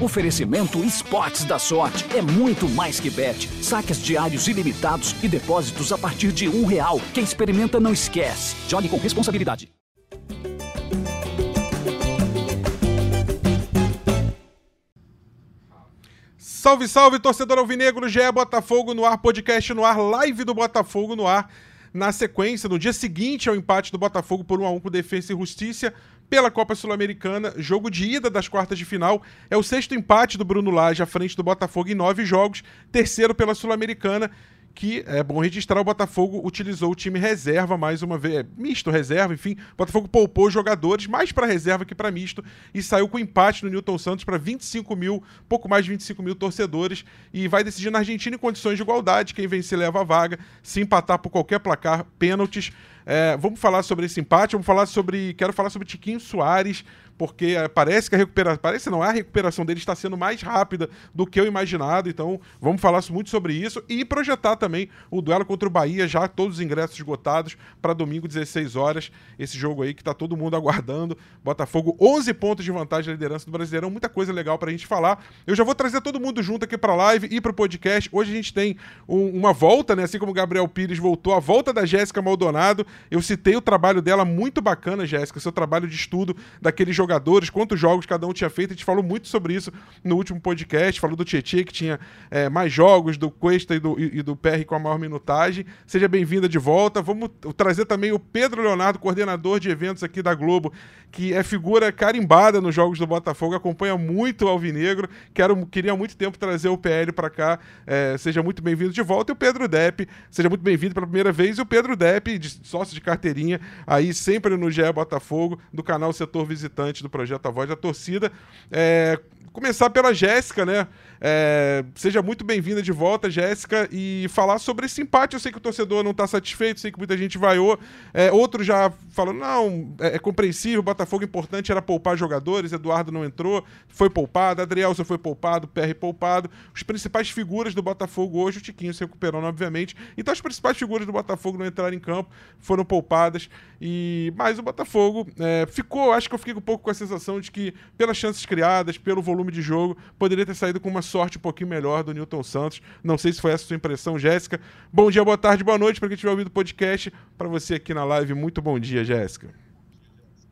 Oferecimento Esportes da Sorte. É muito mais que bet. Saques diários ilimitados e depósitos a partir de um real. Quem experimenta não esquece. Jogue com responsabilidade. Salve, salve, torcedor alvinegro, GE Botafogo no ar, podcast no ar, live do Botafogo no ar. Na sequência, no dia seguinte ao empate do Botafogo por 1 a 1 com Defesa e Justiça, pela Copa Sul-Americana, jogo de ida das quartas de final. É o sexto empate do Bruno Lage à frente do Botafogo em nove jogos, terceiro pela Sul-Americana que é bom registrar, o Botafogo utilizou o time reserva mais uma vez, é, misto reserva, enfim, o Botafogo poupou jogadores mais para reserva que para misto e saiu com empate no Newton Santos para 25 mil, pouco mais de 25 mil torcedores e vai decidir na Argentina em condições de igualdade, quem vencer leva a vaga, se empatar por qualquer placar, pênaltis. É, vamos falar sobre esse empate, vamos falar sobre, quero falar sobre Tiquinho Soares, porque eh, parece que a recuperação, parece não, a recuperação dele está sendo mais rápida do que eu imaginado, então vamos falar muito sobre isso e projetar também o duelo contra o Bahia, já todos os ingressos esgotados para domingo 16 horas, esse jogo aí que está todo mundo aguardando, Botafogo 11 pontos de vantagem na liderança do Brasileirão, muita coisa legal para a gente falar. Eu já vou trazer todo mundo junto aqui para a live e para o podcast. Hoje a gente tem um, uma volta, né, assim como o Gabriel Pires voltou, a volta da Jéssica Maldonado. Eu citei o trabalho dela muito bacana, Jéssica, seu trabalho de estudo daquele jogo jogadores, quantos jogos cada um tinha feito. A gente falou muito sobre isso no último podcast. Falou do Tietchan, que tinha é, mais jogos, do Cuesta e do, e, e do PR com a maior minutagem. Seja bem-vinda de volta. Vamos trazer também o Pedro Leonardo, coordenador de eventos aqui da Globo, que é figura carimbada nos jogos do Botafogo, acompanha muito o Alvinegro. Quero, queria há muito tempo trazer o PL para cá. É, seja muito bem-vindo de volta. E o Pedro Depp, seja muito bem-vindo pela primeira vez. E o Pedro Depp, de, sócio de carteirinha, aí sempre no GE Botafogo, do canal Setor Visitante do projeto A Voz da Torcida. É, começar pela Jéssica, né? É, seja muito bem-vinda de volta, Jéssica, e falar sobre esse empate. Eu sei que o torcedor não está satisfeito, sei que muita gente vaiou. É, outros já falou: não, é, é, compreensível, Botafogo importante era poupar jogadores, Eduardo não entrou, foi poupado, Adrielson foi poupado, PR poupado. Os principais figuras do Botafogo hoje, o Tiquinho se recuperando, obviamente. Então as principais figuras do Botafogo não entraram em campo, foram poupadas. E Mas o Botafogo é, ficou, acho que eu fiquei um pouco com a sensação de que, pelas chances criadas, pelo volume de jogo, poderia ter saído com uma sorte um pouquinho melhor do Newton Santos. Não sei se foi essa a sua impressão, Jéssica. Bom dia, boa tarde, boa noite para quem estiver ouvindo o podcast. Para você aqui na live, muito bom dia, Jéssica.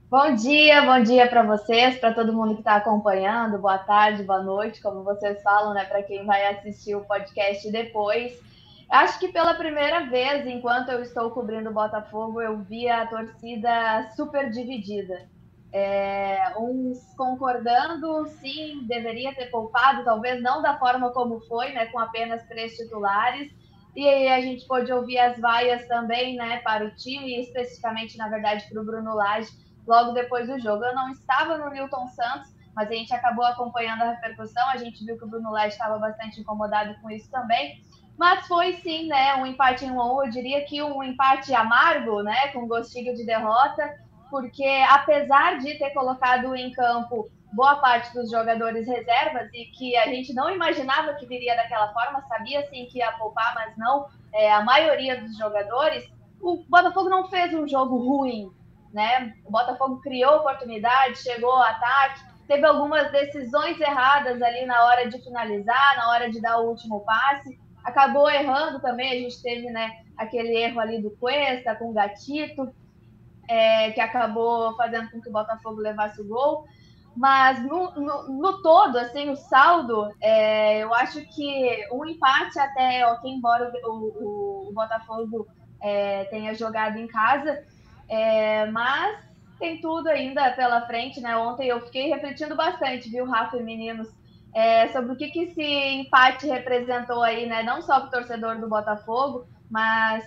Bom dia, bom dia para vocês, para todo mundo que está acompanhando. Boa tarde, boa noite, como vocês falam, né? Para quem vai assistir o podcast depois. Acho que pela primeira vez, enquanto eu estou cobrindo o Botafogo, eu vi a torcida super dividida. É, uns concordando, sim, deveria ter poupado, talvez não da forma como foi, né, com apenas três titulares. E aí a gente pôde ouvir as vaias também, né, para o time, especificamente, na verdade, para o Bruno Lage, logo depois do jogo. Eu não estava no Newton Santos, mas a gente acabou acompanhando a repercussão, a gente viu que o Bruno Lage estava bastante incomodado com isso também. Mas foi sim, né, um empate em 1 a 1, eu diria que um empate amargo, né, com gostinho de derrota porque apesar de ter colocado em campo boa parte dos jogadores reservas e que a gente não imaginava que viria daquela forma, sabia sim que ia poupar, mas não é, a maioria dos jogadores, o Botafogo não fez um jogo ruim, né? O Botafogo criou oportunidade, chegou ao ataque, teve algumas decisões erradas ali na hora de finalizar, na hora de dar o último passe, acabou errando também, a gente teve, né, aquele erro ali do Cuesta com o Gatito, é, que acabou fazendo com que o Botafogo levasse o gol. Mas no, no, no todo, assim, o saldo, é, eu acho que um empate até, ok, embora o, o, o Botafogo é, tenha jogado em casa, é, mas tem tudo ainda pela frente, né? Ontem eu fiquei refletindo bastante, viu, Rafa e meninos, é, sobre o que, que esse empate representou aí, né? Não só para o torcedor do Botafogo, mas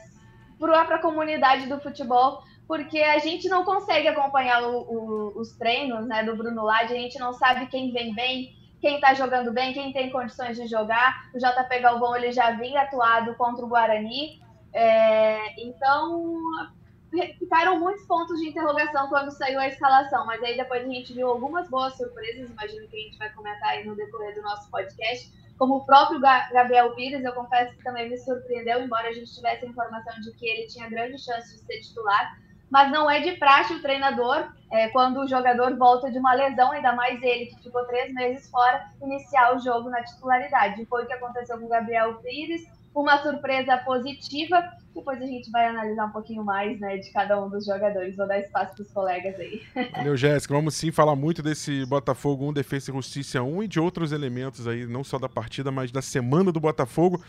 para a comunidade do futebol, porque a gente não consegue acompanhar o, o, os treinos né, do Bruno Lage, a gente não sabe quem vem bem, quem está jogando bem, quem tem condições de jogar. O JP Galvão ele já vinha atuado contra o Guarani, é, então ficaram muitos pontos de interrogação quando saiu a escalação, mas aí depois a gente viu algumas boas surpresas, imagino que a gente vai comentar aí no decorrer do nosso podcast, como o próprio Gabriel Pires, eu confesso que também me surpreendeu, embora a gente tivesse a informação de que ele tinha grande chance de ser titular, mas não é de praxe o treinador é, quando o jogador volta de uma lesão, ainda mais ele que ficou três meses fora, iniciar o jogo na titularidade. Foi o que aconteceu com o Gabriel Pires, uma surpresa positiva. Depois a gente vai analisar um pouquinho mais né, de cada um dos jogadores. Vou dar espaço para os colegas aí. Valeu, Jéssica. Vamos sim falar muito desse Botafogo 1, Defesa e Justiça 1 e de outros elementos aí, não só da partida, mas da semana do Botafogo.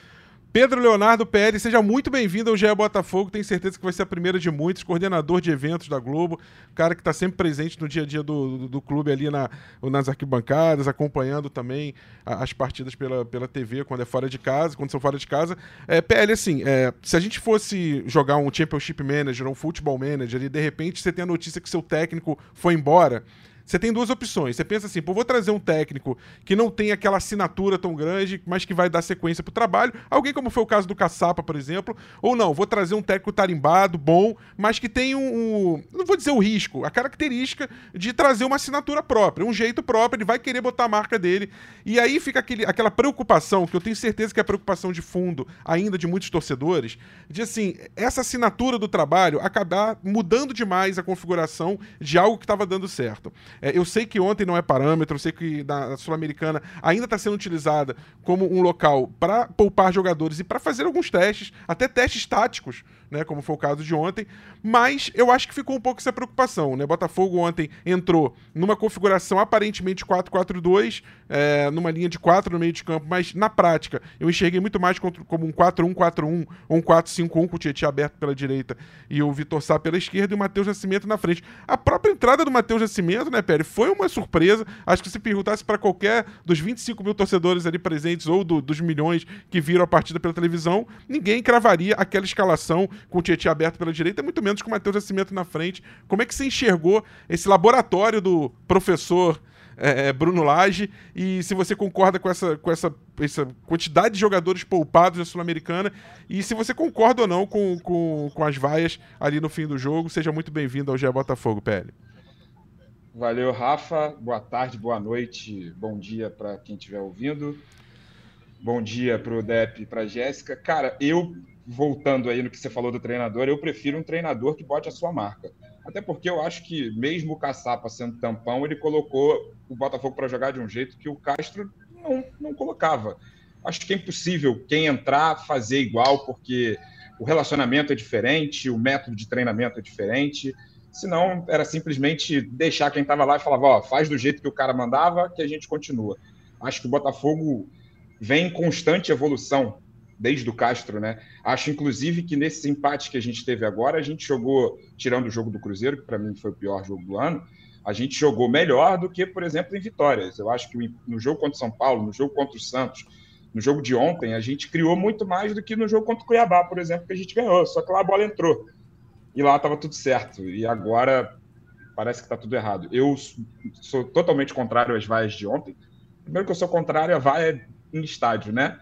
Pedro Leonardo Pérez, seja muito bem-vindo ao GE Botafogo. Tenho certeza que vai ser a primeira de muitos, coordenador de eventos da Globo, cara que está sempre presente no dia a dia do, do, do, clube ali na, nas arquibancadas, acompanhando também as partidas pela, pela TV quando é fora de casa, quando são fora de casa. É, PL, assim, é, se a gente fosse jogar um Championship Manager, um Football Manager, e de repente você tem a notícia que seu técnico foi embora você tem duas opções. Você pensa assim, pô, vou trazer um técnico que não tem aquela assinatura tão grande, mas que vai dar sequência pro trabalho. Alguém como foi o caso do Caçapa, por exemplo. Ou não, vou trazer um técnico tarimbado, bom, mas que tem um, um, Não vou dizer o risco, a característica de trazer uma assinatura própria, um jeito próprio, ele vai querer botar a marca dele. E aí fica aquele, aquela preocupação, que eu tenho certeza que é a preocupação de fundo ainda de muitos torcedores, de assim, essa assinatura do trabalho acabar mudando demais a configuração de algo que estava dando certo. É, eu sei que ontem não é parâmetro, eu sei que na Sul-Americana ainda está sendo utilizada como um local para poupar jogadores e para fazer alguns testes, até testes táticos né, como foi o caso de ontem, mas eu acho que ficou um pouco essa preocupação, né? Botafogo ontem entrou numa configuração aparentemente 4-4-2, é, numa linha de 4 no meio de campo, mas na prática eu enxerguei muito mais como um 4-1-4-1 ou um 4-5-1 com o Tietchan aberto pela direita e o Vitor Sá pela esquerda e o Matheus Nascimento na frente. A própria entrada do Matheus Nascimento, né, Pérez, foi uma surpresa. Acho que se perguntasse para qualquer dos 25 mil torcedores ali presentes ou do, dos milhões que viram a partida pela televisão, ninguém cravaria aquela escalação com o Tietchan aberto pela direita, muito menos com o Matheus Nascimento na frente. Como é que você enxergou esse laboratório do professor é, é, Bruno Lage e se você concorda com essa, com essa, essa quantidade de jogadores poupados na Sul-Americana e se você concorda ou não com, com, com as vaias ali no fim do jogo. Seja muito bem-vindo ao GE Botafogo, PL. Valeu, Rafa. Boa tarde, boa noite, bom dia para quem estiver ouvindo. Bom dia para o Dep e para Jéssica. Cara, eu voltando aí no que você falou do treinador, eu prefiro um treinador que bote a sua marca. Até porque eu acho que, mesmo o Caçapa sendo tampão, ele colocou o Botafogo para jogar de um jeito que o Castro não, não colocava. Acho que é impossível quem entrar fazer igual, porque o relacionamento é diferente, o método de treinamento é diferente. Senão, era simplesmente deixar quem estava lá e falava: ó, faz do jeito que o cara mandava, que a gente continua. Acho que o Botafogo vem em constante evolução desde o Castro, né? Acho, inclusive, que nesses empates que a gente teve agora, a gente jogou, tirando o jogo do Cruzeiro, que para mim foi o pior jogo do ano, a gente jogou melhor do que, por exemplo, em vitórias. Eu acho que no jogo contra o São Paulo, no jogo contra o Santos, no jogo de ontem, a gente criou muito mais do que no jogo contra o Cuiabá, por exemplo, que a gente ganhou. Só que lá a bola entrou. E lá estava tudo certo. E agora parece que está tudo errado. Eu sou totalmente contrário às vaias de ontem. Primeiro que eu sou contrário à vaia em estádio, né?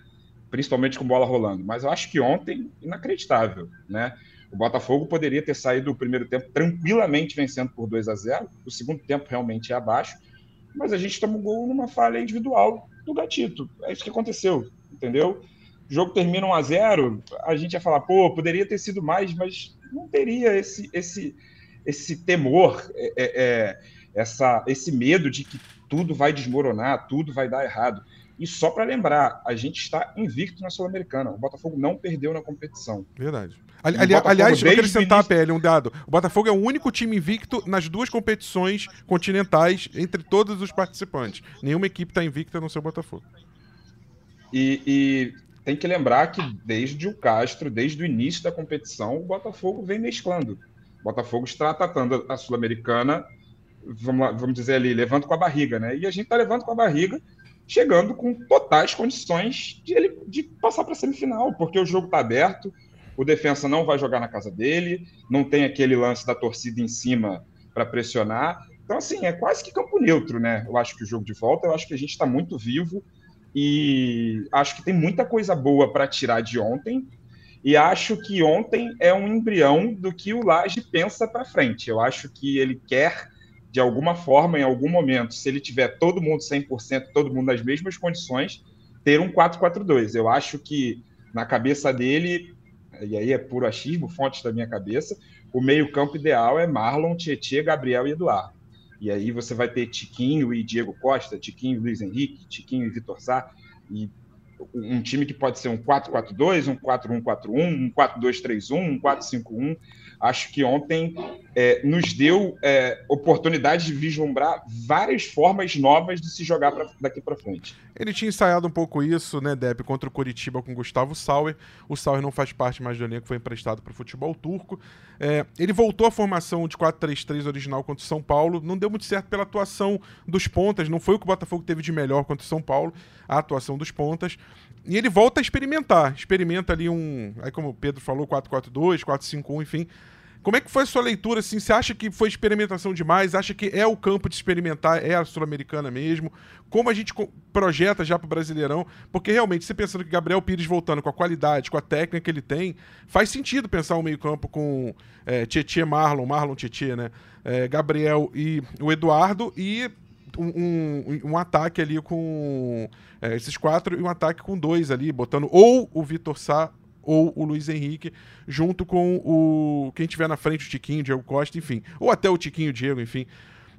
Principalmente com bola rolando. Mas eu acho que ontem, inacreditável, né? O Botafogo poderia ter saído o primeiro tempo tranquilamente vencendo por 2 a 0 O segundo tempo realmente é abaixo. Mas a gente tomou gol numa falha individual do Gatito. É isso que aconteceu, entendeu? O jogo termina 1 a 0 a gente ia falar, pô, poderia ter sido mais, mas não teria esse, esse, esse temor, é, é, é essa, esse medo de que tudo vai desmoronar, tudo vai dar errado. E só para lembrar, a gente está invicto na Sul-Americana. O Botafogo não perdeu na competição. Verdade. Ali, ali, aliás, eu quero acrescentar, PL, um dado. O Botafogo é o único time invicto nas duas competições continentais entre todos os participantes. Nenhuma equipe está invicta no seu Botafogo. E, e, tem que lembrar que desde o Castro, desde o início da competição, o Botafogo vem mesclando. O Botafogo está tratando a Sul-Americana, vamos, vamos dizer ali, levando com a barriga, né? E a gente está levando com a barriga chegando com totais condições de ele de passar para a semifinal, porque o jogo está aberto, o defensa não vai jogar na casa dele, não tem aquele lance da torcida em cima para pressionar. Então, assim, é quase que campo neutro, né? Eu acho que o jogo de volta, eu acho que a gente está muito vivo e acho que tem muita coisa boa para tirar de ontem. E acho que ontem é um embrião do que o Laje pensa para frente. Eu acho que ele quer de alguma forma, em algum momento, se ele tiver todo mundo 100%, todo mundo nas mesmas condições, ter um 4-4-2. Eu acho que na cabeça dele, e aí é puro achismo, fontes da minha cabeça, o meio-campo ideal é Marlon, Tietê, Gabriel e Eduardo. E aí você vai ter Tiquinho e Diego Costa, Tiquinho e Luiz Henrique, Tiquinho e Vitor Sá, e um time que pode ser um 4-4-2, um 4-1-4-1, um 4-2-3-1, um 4-5-1 acho que ontem é, nos deu é, oportunidade de vislumbrar várias formas novas de se jogar pra, daqui para frente. Ele tinha ensaiado um pouco isso, né, Depp, contra o Coritiba com Gustavo Sauer. O Sauer não faz parte mais do elenco, foi emprestado para o futebol turco. É, ele voltou à formação de 4-3-3 original contra o São Paulo. Não deu muito certo pela atuação dos pontas, não foi o que o Botafogo teve de melhor contra o São Paulo, a atuação dos pontas. E ele volta a experimentar. Experimenta ali um. Aí, como o Pedro falou, 4-4-2, 4-5-1, enfim. Como é que foi a sua leitura? Assim, você acha que foi experimentação demais? Acha que é o campo de experimentar, é a Sul-Americana mesmo? Como a gente projeta já para o Brasileirão? Porque realmente, você pensando que Gabriel Pires voltando com a qualidade, com a técnica que ele tem, faz sentido pensar um meio-campo com é, Tietê Marlon, Marlon Tietê, né? É, Gabriel e o Eduardo e um, um, ataque ali com é, esses quatro e um ataque com dois ali, botando ou o Vitor Sá ou o Luiz Henrique, junto com o quem tiver na frente, o Tiquinho, o Diego Costa, enfim. Ou até o Tiquinho, o Diego, enfim.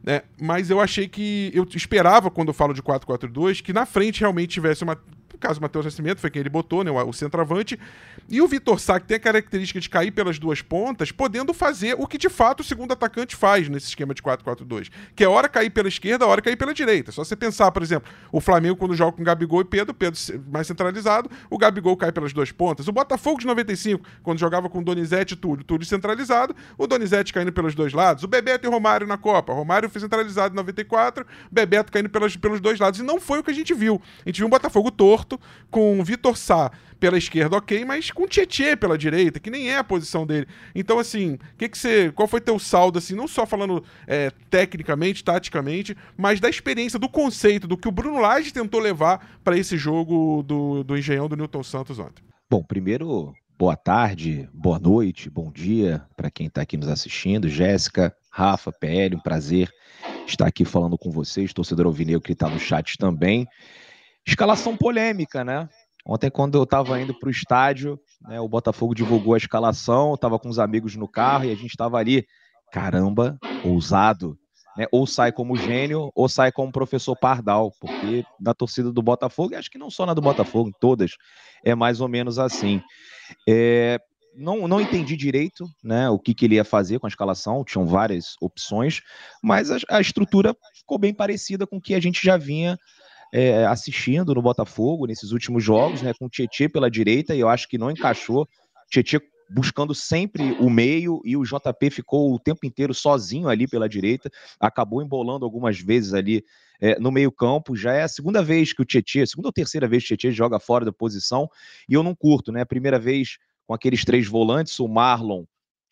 É, mas eu achei que. Eu esperava, quando eu falo de 4-4-2, que na frente realmente tivesse uma caso o Matheus Nascimento, foi quem ele botou, né, o, centroavante. E o Vitor Sá, que tem a característica de cair pelas duas pontas, podendo fazer o que de fato o segundo atacante faz nesse esquema de 4-4-2. Que é hora cair pela esquerda, hora cair pela direita. Só você pensar, por exemplo, o Flamengo quando joga com Gabigol e Pedro, Pedro mais centralizado, o Gabigol cai pelas duas pontas. O Botafogo de 95, quando jogava com Donizete e Túlio, Túlio centralizado, o Donizete caindo pelos dois lados. O Bebeto e Romário na Copa. Romário foi centralizado em 94, Bebeto caindo pelas, pelos dois lados. E não foi o que a gente viu. A gente viu um Botafogo torto, com Vitor Sá pela esquerda, ok, mas com Tietê pela direita, que nem é a posição dele. Então, assim, que que você, qual foi teu saldo, assim, não só falando é, tecnicamente, taticamente, mas da experiência, do conceito, do que o Bruno Lage tentou levar para esse jogo do, do Engenhão do Newton Santos ontem? Bom, primeiro, boa tarde, boa noite, bom dia para quem está aqui nos assistindo. Jéssica, Rafa, PL, um prazer estar aqui falando com vocês, torcedor alvinegro que está no chat também. Escalação polêmica, né? Ontem, quando eu estava indo para o estádio, né, o Botafogo divulgou a escalação, eu estava com os amigos no carro e a gente estava ali, caramba, ousado. Né? Ou sai como gênio, ou sai como professor Pardal, porque na torcida do Botafogo, e acho que não só na do Botafogo, em todas, é mais ou menos assim. É, não, não entendi direito né, o que, que, ele ia fazer com a escalação, tinham várias opções, mas a, a estrutura ficou bem parecida com o que a gente já vinha é, assistindo no Botafogo nesses últimos jogos, né, com o Tietê pela direita, e eu acho que não encaixou. Tietê buscando sempre o meio e o JP ficou o tempo inteiro sozinho ali pela direita, acabou embolando algumas vezes ali é, no meio-campo. Já é a segunda vez que o Tietê, segunda ou terceira vez que o Tietê joga fora da posição, e eu não curto, né? Primeira vez com aqueles três volantes, o Marlon,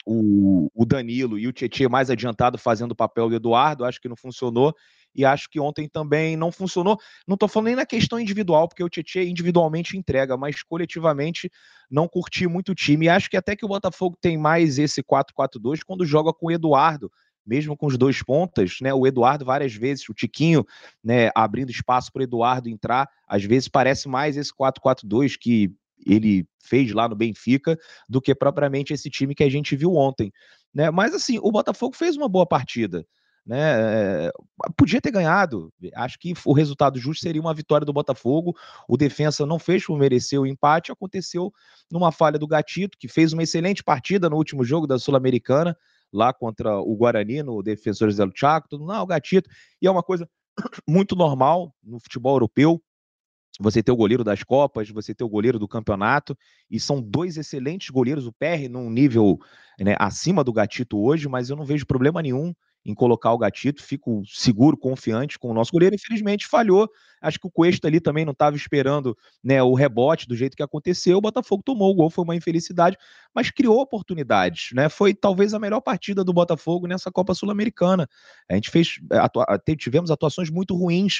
o, o Danilo e o Tietê mais adiantado fazendo o papel do Eduardo, acho que não funcionou e acho que ontem também não funcionou. Não estou falando nem na questão individual, porque o Tietchan individualmente entrega, mas coletivamente não curti muito o time. E acho que até que o Botafogo tem mais esse 4-4-2 quando joga com o Eduardo, mesmo com os dois pontas, né? O Eduardo várias vezes, o Tiquinho, né, abrindo espaço para o Eduardo entrar, às vezes parece mais esse 4-4-2 que ele fez lá no Benfica do que propriamente esse time que a gente viu ontem, né? Mas assim, o Botafogo fez uma boa partida né? Eh, podia ter ganhado. Acho que o resultado justo seria uma vitória do Botafogo. O defensa não fez por merecer o empate. Aconteceu numa falha do Gatito, que fez uma excelente partida no último jogo da Sul-Americana, lá contra o Guarani, no Defensores del Chaco. Tudo, não, o Gatito. E é uma coisa muito normal no futebol europeu. Você ter o goleiro das Copas, você ter o goleiro do campeonato, e são dois excelentes goleiros. O PR num nível né, acima do Gatito hoje, mas eu não vejo problema nenhum em colocar o gatito, fico seguro, confiante com o nosso goleiro. Infelizmente falhou. Acho que o Cuesta ali também não estava esperando né, o rebote do jeito que aconteceu. O Botafogo tomou o gol, foi uma infelicidade, mas criou oportunidades. Né? Foi talvez a melhor partida do Botafogo nessa Copa Sul-Americana. A gente fez, eh, atua, tivemos atuações muito ruins.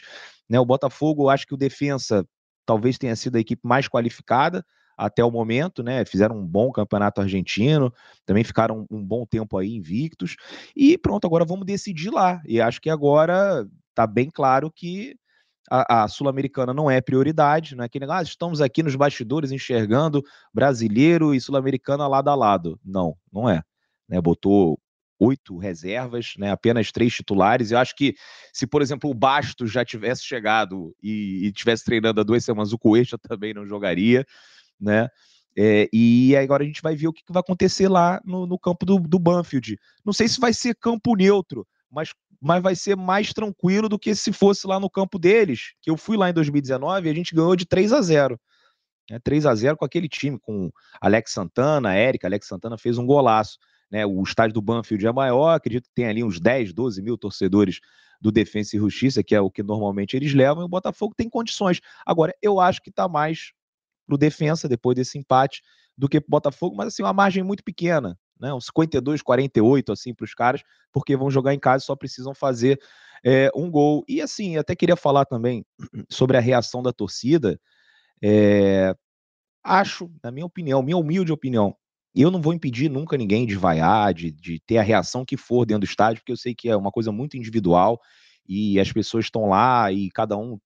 Né? O Botafogo, acho que o defensa talvez tenha sido a equipe mais qualificada até o momento, né? Fizeram um bom campeonato argentino, também ficaram um bom tempo aí invictos. E pronto, agora vamos decidir lá. E acho que agora tá bem claro que a, a Sul-Americana não é prioridade, não é que ah, estamos aqui nos bastidores enxergando brasileiro e Sul-Americana lado a lado. Não, não é. né? Botou oito reservas, né? Apenas três titulares. Eu acho que se, por exemplo, o Bastos já tivesse chegado e, e tivesse treinando há duas semanas, o Coelho também não jogaria, né? É, e agora a gente vai ver o que, vai acontecer lá no, no campo do, do, Banfield. Não sei se vai ser campo neutro, mas, mas vai ser mais tranquilo do que se fosse lá no campo deles, que eu fui lá em 2019 e a gente ganhou de 3 a 0 né, 3 a 0 com aquele time, com Alex Santana, Érica, Alex Santana fez um golaço. Né, o estádio do Banfield é maior, acredito que tem ali uns 10, 12 mil torcedores do Defensa e Justiça, que é o que normalmente eles levam, e o Botafogo tem condições. Agora, eu acho que está mais para o defensa depois desse empate do que para o Botafogo, mas assim, uma margem muito pequena, né? Uns 52, 48 assim para os caras, porque vão jogar em casa e só precisam fazer é, um gol. E assim, até queria falar também sobre a reação da torcida. É, acho, na minha opinião, minha humilde opinião, eu não vou impedir nunca ninguém de vaiar, de, de ter a reação que for dentro do estádio, porque eu sei que é uma coisa muito individual e as pessoas estão lá e cada um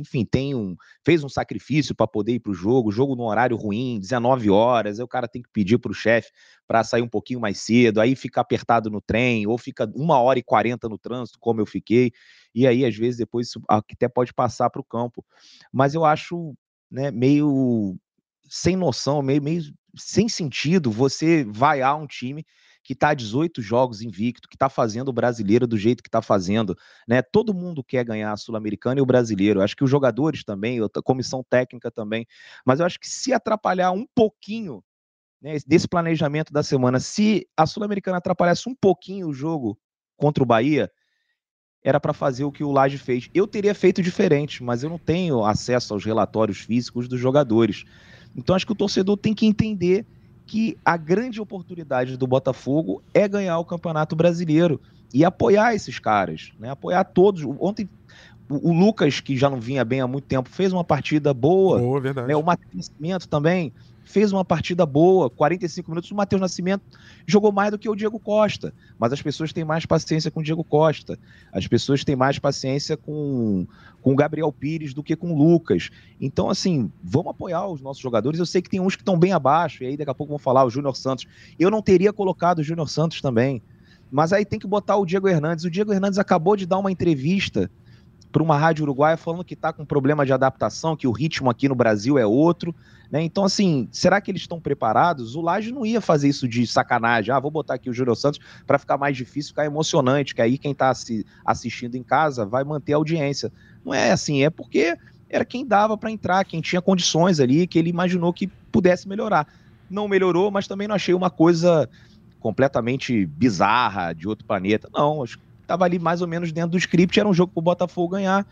enfim, tem um, fez um sacrifício para poder ir para o jogo, jogo num horário ruim, 19 horas, aí o cara tem que pedir para o chefe para sair um pouquinho mais cedo, aí fica apertado no trem, ou fica uma hora e quarenta no trânsito, como eu fiquei, e aí às vezes depois isso até pode passar para o campo. Mas eu acho né, meio sem noção, meio, meio sem sentido você vaiar um time que está 18 jogos invicto, que está fazendo o brasileiro do jeito que está fazendo, né? Todo mundo quer ganhar a Sul-Americana e o brasileiro. Acho que os jogadores também, a comissão técnica também. Mas eu acho que se atrapalhar um pouquinho né, desse planejamento da semana, se a Sul-Americana atrapalhasse um pouquinho o jogo contra o Bahia, era para fazer o que o Laje fez. Eu teria feito diferente, mas eu não tenho acesso aos relatórios físicos dos jogadores. Então acho que o torcedor tem que entender que a grande oportunidade do Botafogo é ganhar o Campeonato Brasileiro e apoiar esses caras, né? Apoiar todos. Ontem o, Lucas, que já não vinha bem há muito tempo, fez uma partida boa. Boa, verdade. Né? O Matheus também fez uma partida boa, 45 minutos. O Matheus Nascimento jogou mais do que o Diego Costa, mas as pessoas têm mais paciência com o Diego Costa. As pessoas têm mais paciência com, com o Gabriel Pires do que com o Lucas. Então, assim, vamos apoiar os nossos jogadores. Eu sei que tem uns que estão bem abaixo, e aí daqui a pouco vão falar o Júnior Santos. Eu não teria colocado o Júnior Santos também. Mas aí tem que botar o Diego Hernandes. O Diego Hernandes acabou de dar uma entrevista para uma rádio uruguaia falando que está com problema de adaptação, que o ritmo aqui no Brasil é outro. Né? Então, assim, será que eles estão preparados? O Laje não ia fazer isso de sacanagem. Ah, vou botar aqui o Júlio Santos para ficar mais difícil, ficar emocionante, que aí quem está assistindo em casa vai manter a audiência. Não é assim, é porque era quem dava para entrar, quem tinha condições ali, que ele imaginou que pudesse melhorar. Não melhorou, mas também não achei uma coisa completamente bizarra, de outro planeta. Não, acho que estava ali mais ou menos dentro do script, era um jogo para o Botafogo ganhar.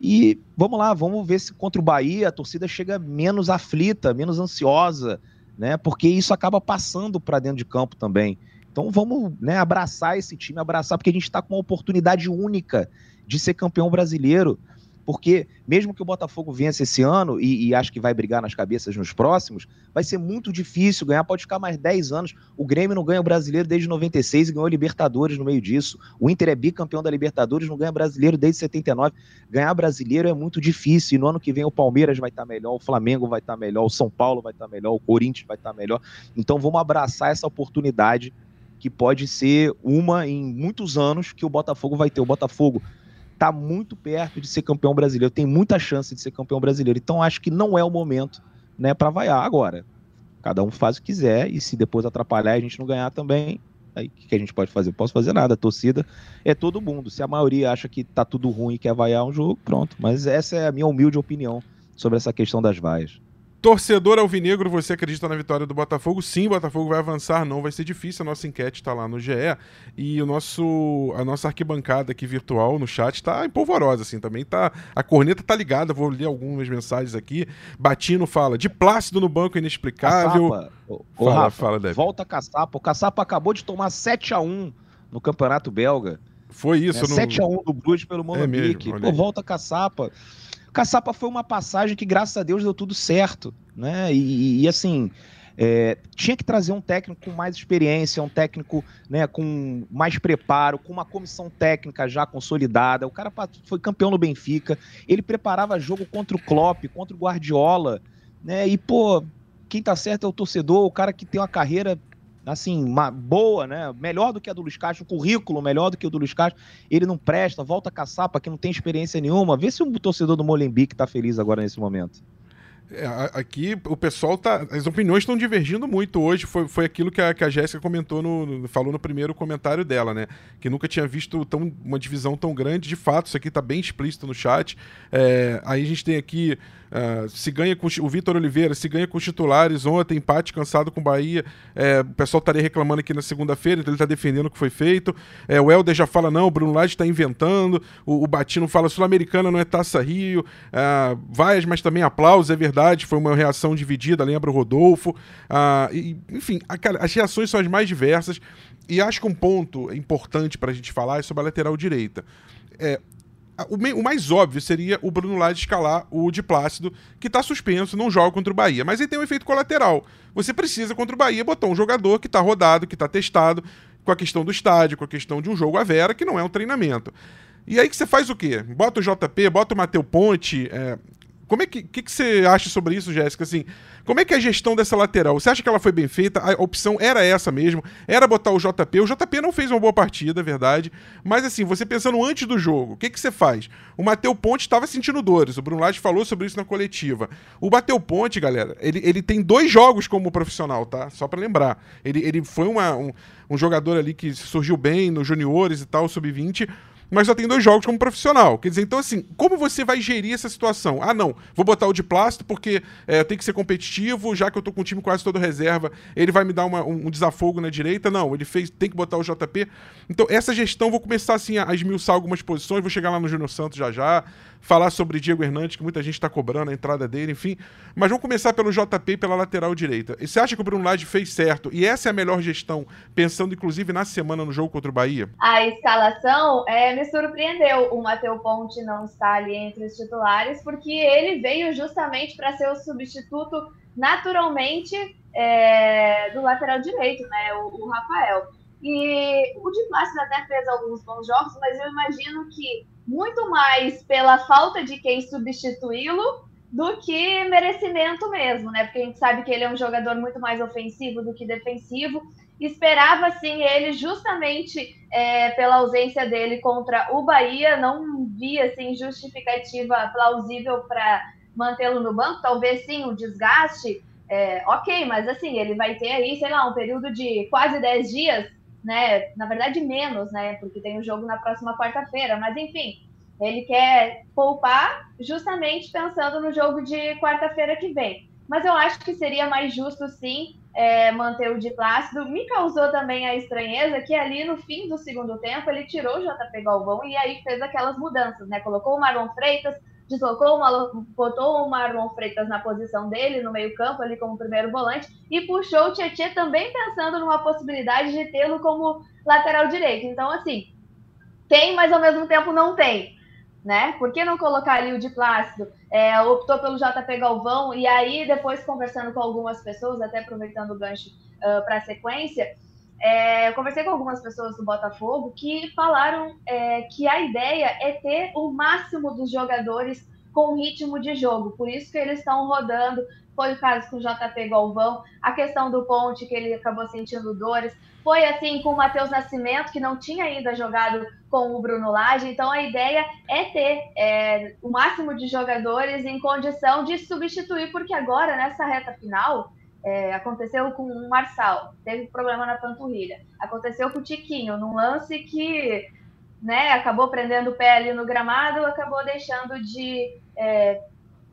E vamos lá, vamos ver se contra o Bahia a torcida chega menos aflita, menos ansiosa, né? Porque isso acaba passando para dentro de campo também. Então vamos né, abraçar esse time, abraçar, porque a gente está com uma oportunidade única de ser campeão brasileiro porque mesmo que o Botafogo vença esse ano e, e acho que vai brigar nas cabeças nos próximos, vai ser muito difícil ganhar, pode ficar mais 10 anos. O Grêmio não ganha o brasileiro desde 96 e ganhou a Libertadores no meio disso. O Inter é bicampeão da Libertadores, não ganha brasileiro desde 79. Ganhar brasileiro é muito difícil e no ano que vem o Palmeiras vai estar melhor, o Flamengo vai estar melhor, o São Paulo vai estar melhor, o Corinthians vai estar melhor. Então vamos abraçar essa oportunidade que pode ser uma em muitos anos que o Botafogo vai ter. O Botafogo está muito perto de ser campeão brasileiro, tem muita chance de ser campeão brasileiro. Então acho que não é o momento, né, para vaiar agora. Cada um faz o que quiser e se depois atrapalhar a gente não ganhar também, aí o que a gente pode fazer? posso fazer nada. A torcida é todo mundo. Se a maioria acha que tá tudo ruim e quer vaiar um jogo, pronto. Mas essa é a minha humilde opinião sobre essa questão das vaias. Torcedor alvinegro, você acredita na vitória do Botafogo? Sim, o Botafogo vai avançar, não vai ser difícil. A nossa enquete está lá no GE e o nosso, a nossa arquibancada aqui virtual no chat está empolvorosa, assim, também tá. A corneta tá ligada, vou ler algumas mensagens aqui. Batino fala: de Plácido no banco inexplicável. Caçapa. Ô, fala, Rafa, fala, Deb. Volta Caçapa. O Caçapa acabou de tomar 7 a 1 no Campeonato Belga. Foi isso, né? 7 a 1 do Bruges pelo Monobique. É Pô, volta Caçapa. Caçapa foi uma passagem que, graças a Deus, deu tudo certo, né? E, e assim, é, tinha que trazer um técnico com mais experiência, um técnico né, com mais preparo, com uma comissão técnica já consolidada. O cara foi campeão no Benfica, ele preparava jogo contra o Klopp, contra o Guardiola, né? E, pô, quem tá certo é o torcedor, o cara que tem uma carreira assim, uma boa, né? Melhor do que a do Luiz Castro, currículo melhor do que o do Luiz Castro. Ele não presta, volta a caçar para quem não tem experiência nenhuma. Vê se o torcedor do Molenbeek está feliz agora nesse momento. É, aqui o pessoal tá. As opiniões estão divergindo muito hoje. Foi, foi aquilo que a, que a Jéssica comentou, no, falou no primeiro comentário dela, né? Que nunca tinha visto tão, uma divisão tão grande. De fato, isso aqui está bem explícito no chat. É, aí a gente tem aqui Uh, se ganha com o Vitor Oliveira, se ganha com os titulares ontem, empate cansado com o Bahia. É, o pessoal estaria reclamando aqui na segunda-feira, então ele está defendendo o que foi feito. É, o Helder já fala: não, o Bruno Lage está inventando. O, o, Batino fala: Sul-Americana não é Taça Rio. Uh, Vaias, mas também aplausos, é verdade. Foi uma reação dividida, lembra o Rodolfo. Uh, e, enfim, a, as reações são as mais diversas. E acho que um ponto importante para a gente falar é sobre a lateral direita. É, o, mais óbvio seria o Bruno Lage escalar o de Plácido, que está suspenso, não joga contra o Bahia. Mas ele tem um efeito colateral. Você precisa, contra o Bahia, botar um jogador que está rodado, que está testado, com a questão do estádio, com a questão de um jogo à vera, que não é um treinamento. E aí que você faz o quê? Bota o JP, bota o Mateu Ponte. É... Como é que, que, que você acha sobre isso, Jéssica? Assim, como é que é a gestão dessa lateral? Você acha que ela foi bem feita? A opção era essa mesmo, era botar o JP. O JP não fez uma boa partida, é verdade. Mas assim, você pensando antes do jogo, o que, que você faz? O Mateu Ponte estava sentindo dores. O Bruno Lage falou sobre isso na coletiva. O Mateu Ponte, galera, ele, ele tem dois jogos como profissional, tá? Só para lembrar. Ele, ele foi uma, um, um jogador ali que surgiu bem nos juniores e tal, sub-20 mas só tem dois jogos como profissional. Quer dizer, então assim, como você vai gerir essa situação? Ah, não, vou botar o de plástico porque é, tem que ser competitivo, já que eu tô com o time quase todo reserva, ele vai me dar uma, um, um, desafogo na direita. Não, ele fez, tem que botar o JP. Então, essa gestão, vou começar assim a, esmiuçar algumas posições, vou chegar lá no Júnior Santos já já, falar sobre Diego Hernandes, que muita gente está cobrando a entrada dele, enfim. Mas vamos começar pelo JP pela lateral direita. E você acha que o Bruno Lage fez certo? E essa é a melhor gestão, pensando inclusive na semana no jogo contra o Bahia? A escalação é, me surpreendeu o Matheus Ponte não estar ali entre os titulares, porque ele veio justamente para ser o substituto naturalmente é, do lateral direito, né? O, o Rafael. E o Di Márcio até fez alguns bons jogos, mas eu imagino que muito mais pela falta de quem substituí-lo do que merecimento mesmo, né? Porque a gente sabe que ele é um jogador muito mais ofensivo do que defensivo. Esperava sim ele justamente é, pela ausência dele contra o Bahia, não via assim justificativa plausível para mantê-lo no banco. Talvez sim o desgaste, é, ok, mas assim ele vai ter aí, sei lá, um período de quase 10 dias né? Na verdade, menos, né? Porque tem o um jogo na próxima quarta-feira. Mas, enfim, ele quer poupar justamente pensando no jogo de quarta-feira que vem. Mas eu acho que seria mais justo, sim, é, manter o de Plácido. Me causou também a estranheza que ali no fim do segundo tempo ele tirou o JP Galvão e aí fez aquelas mudanças, né? Colocou o Marlon Freitas, deslocou, uma, botou o Marlon Freitas na posição dele, no meio-campo, ali como primeiro volante, e puxou o Tietchan também pensando numa possibilidade de tê-lo como lateral direito. Então, assim, tem, mas ao mesmo tempo não tem. Né? Por que não colocar ali o de Plácido? É, optou pelo JP Galvão, e aí, depois conversando com algumas pessoas, até aproveitando o gancho uh, para a sequência, é, eu conversei com algumas pessoas do Botafogo que falaram é, que a ideia é ter o máximo dos jogadores com ritmo de jogo, por isso que eles estão rodando. Foi o caso com o JP Galvão, a questão do Ponte, que ele acabou sentindo dores. Foi assim com o Matheus Nascimento, que não tinha ainda jogado com o Bruno Lage. Então a ideia é ter é, o máximo de jogadores em condição de substituir, porque agora, nessa reta final, é, aconteceu com o Marçal, teve problema na panturrilha. Aconteceu com o Tiquinho, num lance que né, acabou prendendo o pé ali no gramado, acabou deixando de é,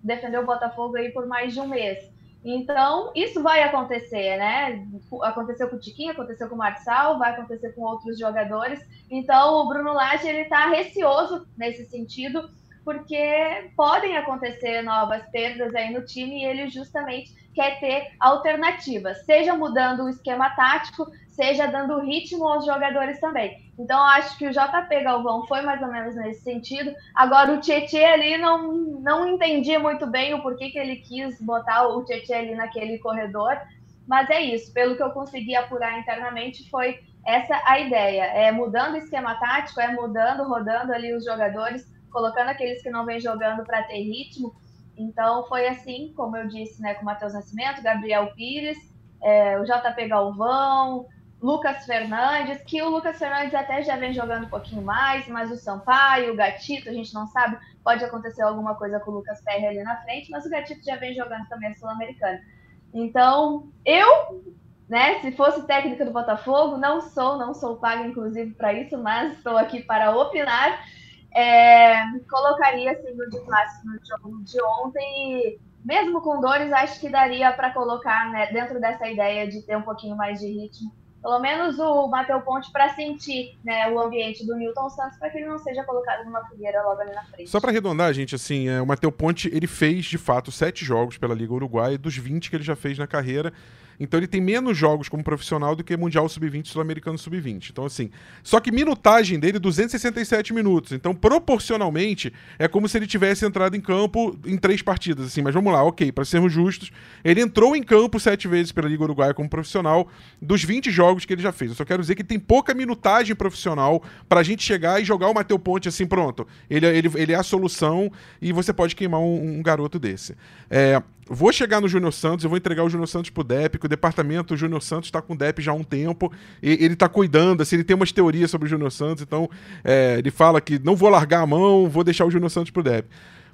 defender o Botafogo aí por mais de um mês. Então, isso vai acontecer, né? Aconteceu com o Tiquinho, aconteceu com o Marçal, vai acontecer com outros jogadores. Então, o Bruno Lage, ele tá receoso nesse sentido, porque podem acontecer novas perdas aí no time e ele justamente quer ter alternativas, seja mudando o esquema tático, seja dando ritmo aos jogadores também. Então, acho que o JP Galvão foi mais ou menos nesse sentido. Agora, o Tietchan ali não, não entendi muito bem o porquê que ele quis botar o Tietchan ali naquele corredor, mas é isso. Pelo que eu consegui apurar internamente, foi essa a ideia. É mudando o esquema tático, é mudando, rodando ali os jogadores, colocando aqueles que não vêm jogando para ter ritmo então foi assim, como eu disse, né, com Matheus Nascimento, Gabriel Pires, é, o JP Galvão, Lucas Fernandes, que o Lucas Fernandes até já vem jogando um pouquinho mais, mas o Sampaio, o Gatito, a gente não sabe, pode acontecer alguma coisa com o Lucas Ferreira ali na frente, mas o Gatito já vem jogando também a Sul-Americana. Então, eu, né, se fosse técnica do Botafogo, não sou, não sou paga inclusive para isso, mas estou aqui para opinar. É, colocaria assim no de clássico no jogo de ontem e mesmo com dores, acho que daria para colocar né, dentro dessa ideia de ter um pouquinho mais de ritmo. Pelo menos o Mateu Ponte para sentir né, o ambiente do Newton Santos para que ele não seja colocado numa fogueira logo ali na frente. Só para arredondar, gente, assim, é, o Mateu Ponte ele fez de fato sete jogos pela Liga Uruguai dos 20 que ele já fez na carreira. Então ele tem menos jogos como profissional do que Mundial Sub-20 Sul-Americano Sub-20. Então, assim. Só que minutagem dele, 267 minutos. Então, proporcionalmente, é como se ele tivesse entrado em campo em três partidas. Assim, mas vamos lá, ok, para sermos justos. Ele entrou em campo sete vezes pela Liga Uruguaia como profissional dos 20 jogos que ele já fez. Eu só quero dizer que tem pouca minutagem profissional pra gente chegar e jogar o Mateu Ponte assim, pronto. Ele, ele, ele é a solução e você pode queimar um, um garoto desse. É, Vou chegar no Júnior Santos, eu vou entregar o Júnior Santos pro DEP, que o departamento, Júnior Santos está com o DEP já há um tempo, ele está cuidando, assim, ele tem umas teorias sobre o Júnior Santos, então é, ele fala que não vou largar a mão, vou deixar o Júnior Santos pro DEP.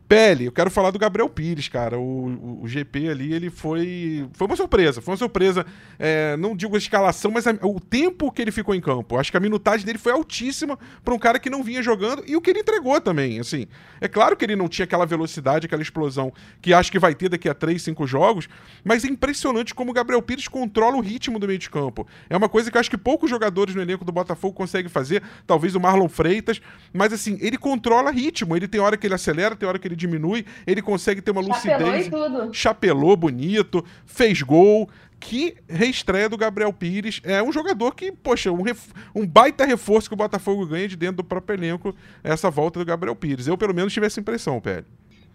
Pele, eu quero falar do Gabriel Pires, cara. O, o, o, GP ali, ele foi. Foi uma surpresa. Foi uma surpresa. É, não digo a escalação, mas a, o tempo que ele ficou em campo. Acho que a minutagem dele foi altíssima para um cara que não vinha jogando e o que ele entregou também. Assim, é claro que ele não tinha aquela velocidade, aquela explosão que acho que vai ter daqui a 3, 5 jogos, mas é impressionante como o Gabriel Pires controla o ritmo do meio de campo. É uma coisa que acho que poucos jogadores no elenco do Botafogo conseguem fazer. Talvez o Marlon Freitas, mas assim, ele controla ritmo. Ele tem hora que ele acelera, tem hora que ele diminui, ele consegue ter uma Chapelou lucidez. Tudo. Chapelou bonito, fez gol. Que reestreia do Gabriel Pires. É um jogador que, poxa, um, ref... um baita reforço que o Botafogo ganha de dentro do próprio elenco, essa volta do Gabriel Pires. Eu, pelo menos, tive essa impressão, Pérez.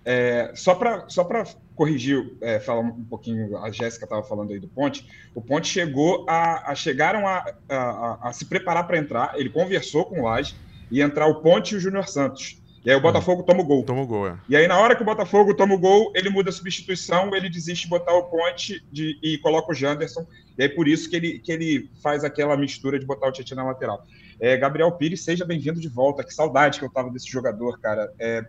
É, só para só corrigir, é, falar um pouquinho, a Jéssica estava falando aí do Ponte, o Ponte chegou a, a chegaram a, a, a se preparar para entrar, ele conversou com o Laje e entrar o Ponte e o Júnior Santos. E aí o Botafogo toma o gol. Toma o gol, é. E aí, na hora que o Botafogo toma o gol, ele muda a substituição, ele desiste de botar o Ponte de, e coloca o Janderson. E aí, por isso que ele, que ele faz aquela mistura de botar o Tietchan na lateral. É, Gabriel Pires, seja bem-vindo de volta. Que saudade que eu tava desse jogador, cara. É,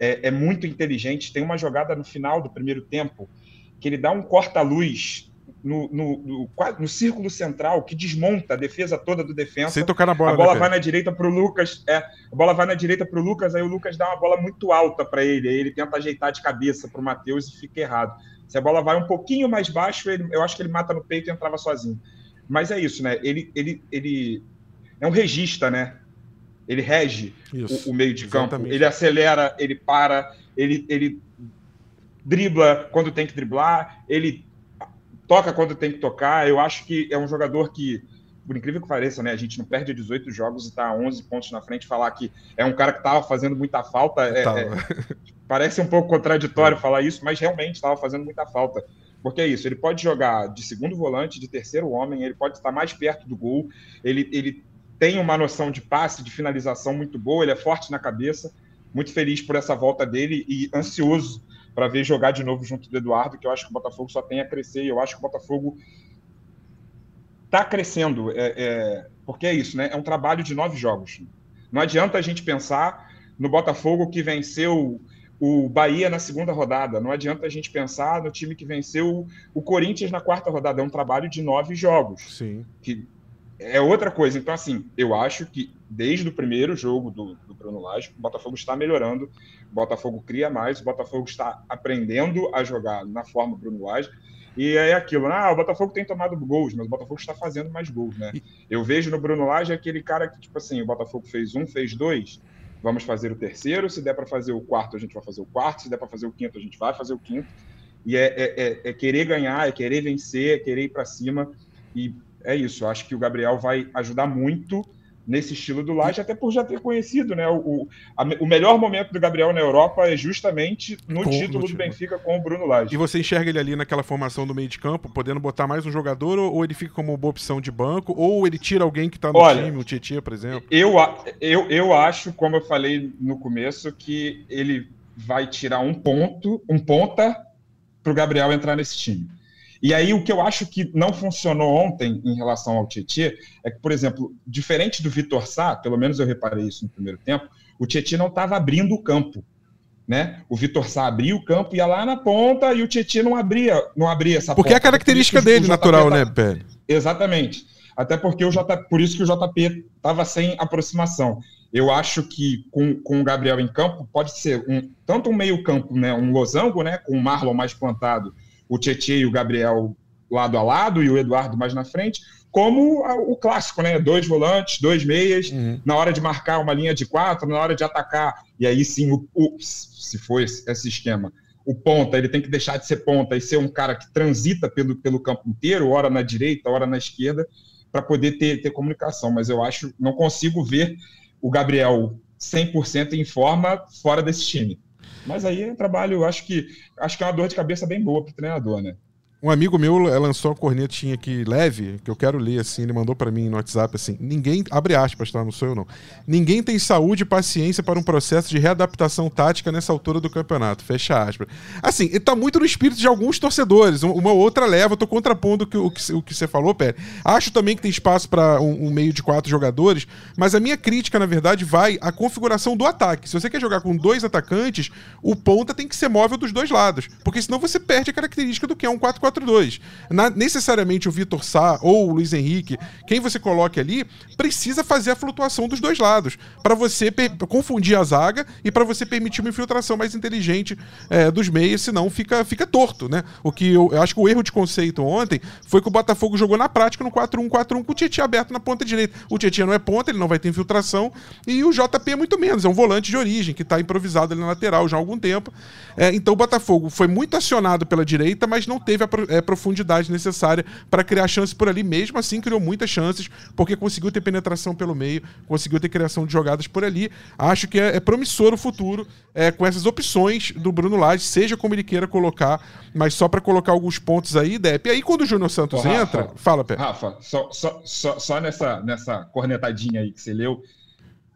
é, é muito inteligente. Tem uma jogada no final do primeiro tempo que ele dá um corta-luz no, no, no, no, círculo central que desmonta a defesa toda do defensa. Sem tocar na bola. A bola né, vai na direita para o Lucas. É, a bola vai na direita para o Lucas, aí o Lucas dá uma bola muito alta para ele. Aí ele tenta ajeitar de cabeça para o Matheus e fica errado. Se a bola vai um pouquinho mais baixo, ele, eu acho que ele mata no peito e entrava sozinho. Mas é isso, né? Ele, ele, ele é um regista, né? Ele rege o, o, meio de campo. Ele acelera, ele para, ele, ele dribla quando tem que driblar, ele toca quando tem que tocar. Eu acho que é um jogador que, por incrível que pareça, né, a gente não perde 18 jogos e está 11 pontos na frente. Falar que é um cara que estava fazendo muita falta é, é, parece um pouco contraditório é. falar isso, mas realmente estava fazendo muita falta. Porque é isso, ele pode jogar de segundo volante, de terceiro homem, ele pode estar mais perto do gol, ele, ele tem uma noção de passe, de finalização muito boa, ele é forte na cabeça. Muito feliz por essa volta dele e ansioso para ver jogar de novo junto do Eduardo, que eu acho que o Botafogo só tem a crescer, e eu acho que o Botafogo está crescendo, é, é, porque é isso, né? É um trabalho de nove jogos. Não adianta a gente pensar no Botafogo que venceu o Bahia na segunda rodada, não adianta a gente pensar no time que venceu o Corinthians na quarta rodada, é um trabalho de nove jogos. Sim. Que é outra coisa. Então, assim, eu acho que desde o primeiro jogo do, do Bruno Lage, o Botafogo está melhorando, o Botafogo cria mais, o Botafogo está aprendendo a jogar na forma Bruno Lage. E é aquilo, né? ah, o Botafogo tem tomado gols, mas o Botafogo está fazendo mais gols, né? Eu vejo no Bruno Lage aquele cara que, tipo assim, o Botafogo fez um, fez dois, vamos fazer o terceiro, se der para fazer o quarto, a gente vai fazer o quarto, se der para fazer o quinto, a gente vai fazer o quinto. E é, é, é, é querer ganhar, é querer vencer, é querer ir para cima. E é isso. Eu acho que o Gabriel vai ajudar muito nesse estilo do Laje, até por já ter conhecido, né? O, a, o melhor momento do Gabriel na Europa é justamente no com, título no do Benfica com o Bruno Laje. E você enxerga ele ali naquela formação do meio de campo, podendo botar mais um jogador, ou, ou ele fica como uma boa opção de banco, ou ele tira alguém que está no Olha, time, o Tietchan, por exemplo? Eu, eu, eu acho, como eu falei no começo, que ele vai tirar um ponto, um ponta para o Gabriel entrar nesse time. E aí o que eu acho que não funcionou ontem em relação ao Tietchan é que, por exemplo, diferente do Vitor Sá, pelo menos eu reparei isso no primeiro tempo, o Tietchan não estava abrindo o campo. Né? O Vitor Sá abria o campo, ia lá na ponta e o Tietchan não abria, não abria essa Porque ponta. é a característica dele, natural, tá... né, Pérez? Exatamente. Até porque o J... por isso que o JP estava sem aproximação. Eu acho que com, com o Gabriel em campo pode ser um, tanto um meio-campo, né, um losango, né, com o Marlon mais plantado, o Tietchan e o Gabriel lado a lado e o Eduardo mais na frente, como o clássico, né? Dois volantes, dois meias, uhum. na hora de marcar uma linha de quatro, na hora de atacar, e aí sim, o, o, se for esse, esse esquema, o ponta, ele tem que deixar de ser ponta e ser um cara que transita pelo, pelo campo inteiro, hora na direita, hora na esquerda, para poder ter, ter comunicação. Mas eu acho, não consigo ver o Gabriel 100% em forma fora desse time. Mas aí é trabalho, acho que acho que é uma dor de cabeça bem boa para o treinador, né? Um amigo meu eh, lançou uma cornetinha aqui leve, que eu quero ler assim, ele mandou para mim no WhatsApp assim: ninguém, abre aspas, tá? Não sou eu não. Ninguém tem saúde e paciência para um processo de readaptação tática nessa altura do campeonato. Fecha aspas. Assim, tá muito no espírito de alguns torcedores. Uma outra leva, eu tô contrapondo o que, o que, você falou, Pé. Acho também que tem espaço para um, um, meio de quatro jogadores, mas a minha crítica, na verdade, vai à configuração do ataque. Se você quer jogar com dois atacantes, o ponta tem que ser móvel dos dois lados, porque senão você perde a característica do que é um 4 4 4-4-2. necessariamente o Vitor Sá ou o Luiz Henrique, quem você coloque ali, precisa fazer a flutuação dos dois lados, para você confundir a zaga e para você permitir uma infiltração mais inteligente é, dos meios, senão fica, fica torto, né? O que eu, eu, acho que o erro de conceito ontem foi que o Botafogo jogou na prática no 4-1-4-1 com o Tietchan aberto na ponta direita. O Tietchan não é ponta, ele não vai ter infiltração, e o JP é muito menos, é um volante de origem, que está improvisado ali na lateral já há algum tempo. É, então o Botafogo foi muito acionado pela direita, mas não teve a é, profundidade necessária para criar chances por ali. Mesmo assim, criou muitas chances, porque conseguiu ter penetração pelo meio, conseguiu ter criação de jogadas por ali. Acho que é, é promissor o futuro é, com essas opções do Bruno Lage, seja como ele queira colocar, mas só para colocar alguns pontos aí, Depp. E aí, quando o Júnior Santos Ô, Rafa, entra. Fala, Pé. Rafa, só, só, só, só nessa, nessa cornetadinha aí que você leu,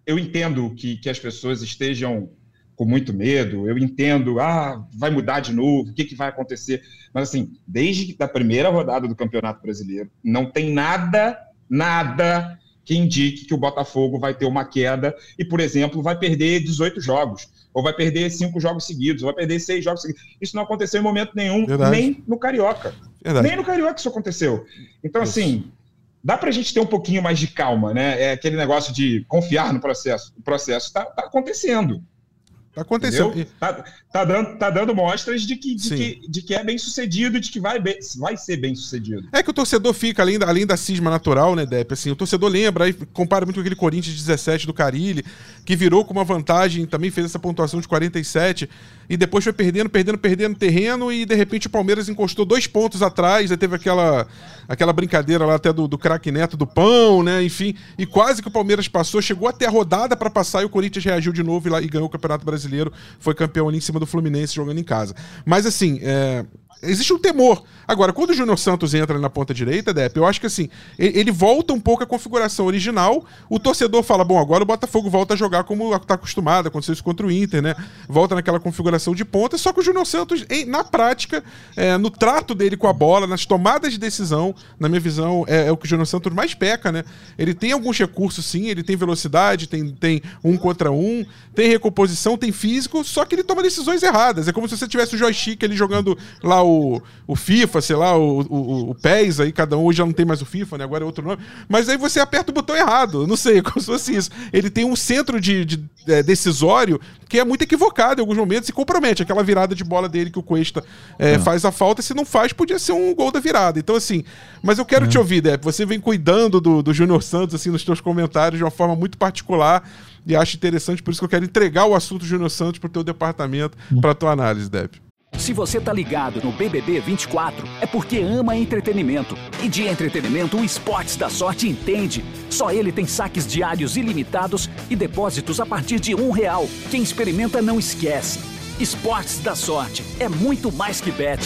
eu entendo que, que as pessoas estejam com muito medo. Eu entendo, ah, vai mudar de novo, o que, que vai acontecer? Mas, assim, desde a primeira rodada do Campeonato Brasileiro, não tem nada, nada que indique que o Botafogo vai ter uma queda e, por exemplo, vai perder 18 jogos, ou vai perder cinco jogos seguidos, ou vai perder seis jogos seguidos. Isso não aconteceu em momento nenhum, Verdade. nem no Carioca. Verdade. Nem no Carioca isso aconteceu. Então, isso. assim, dá para a gente ter um pouquinho mais de calma, né? É aquele negócio de confiar no processo. O processo está tá acontecendo. Tá acontecendo. Tá, tá, dando, tá dando mostras de que, de, que, de que é bem sucedido, de que vai, bem, vai ser bem sucedido. É que o torcedor fica, além da, além da cisma natural, né, Depp? Assim, o torcedor lembra, aí compara muito com aquele Corinthians 17 do Carilli, que virou com uma vantagem, também fez essa pontuação de 47, e depois foi perdendo, perdendo, perdendo terreno, e de repente o Palmeiras encostou dois pontos atrás, aí teve aquela, aquela brincadeira lá até do, do craque Neto do pão, né? Enfim, e quase que o Palmeiras passou, chegou até a rodada para passar e o Corinthians reagiu de novo e, lá, e ganhou o Campeonato Brasileiro foi campeão ali em cima do Fluminense jogando em casa. Mas assim, é, existe um temor. Agora, quando o Júnior Santos entra na ponta direita, Depp, eu acho que assim, ele volta um pouco à configuração original. O torcedor fala: bom, agora o Botafogo volta a jogar como está acostumado, aconteceu isso contra o Inter, né? Volta naquela configuração de ponta. Só que o Júnior Santos, na prática, é, no trato dele com a bola, nas tomadas de decisão, na minha visão, é, é, o que o Júnior Santos mais peca, né? Ele tem alguns recursos, sim, ele tem velocidade, tem, tem um contra um, tem recomposição, tem físico, só que ele toma decisões erradas. É como se você tivesse o joystick ali jogando lá o, o FIFA, sei lá, o, o, o PES, aí cada um hoje já não tem mais o FIFA, né? Agora é outro nome. Mas aí você aperta o botão errado. Não sei, como se fosse isso. Ele tem um centro de, de é, decisório que é muito equivocado em alguns momentos e compromete. Aquela virada de bola dele que o Cuesta é, é. faz a falta, se não faz, podia ser um gol da virada. Então, assim, mas eu quero é. te ouvir, Depp. Você vem cuidando do, do Júnior Santos, assim, nos teus comentários de uma forma muito particular e acho interessante, por isso que eu quero entregar o assunto Júnior Santos para o teu departamento, para a tua análise, Depp. Se você tá ligado no BBB 24, é porque ama entretenimento. E de entretenimento, o Esportes da Sorte entende. Só ele tem saques diários ilimitados e depósitos a partir de um real. Quem experimenta não esquece. Esportes da Sorte é muito mais que bet.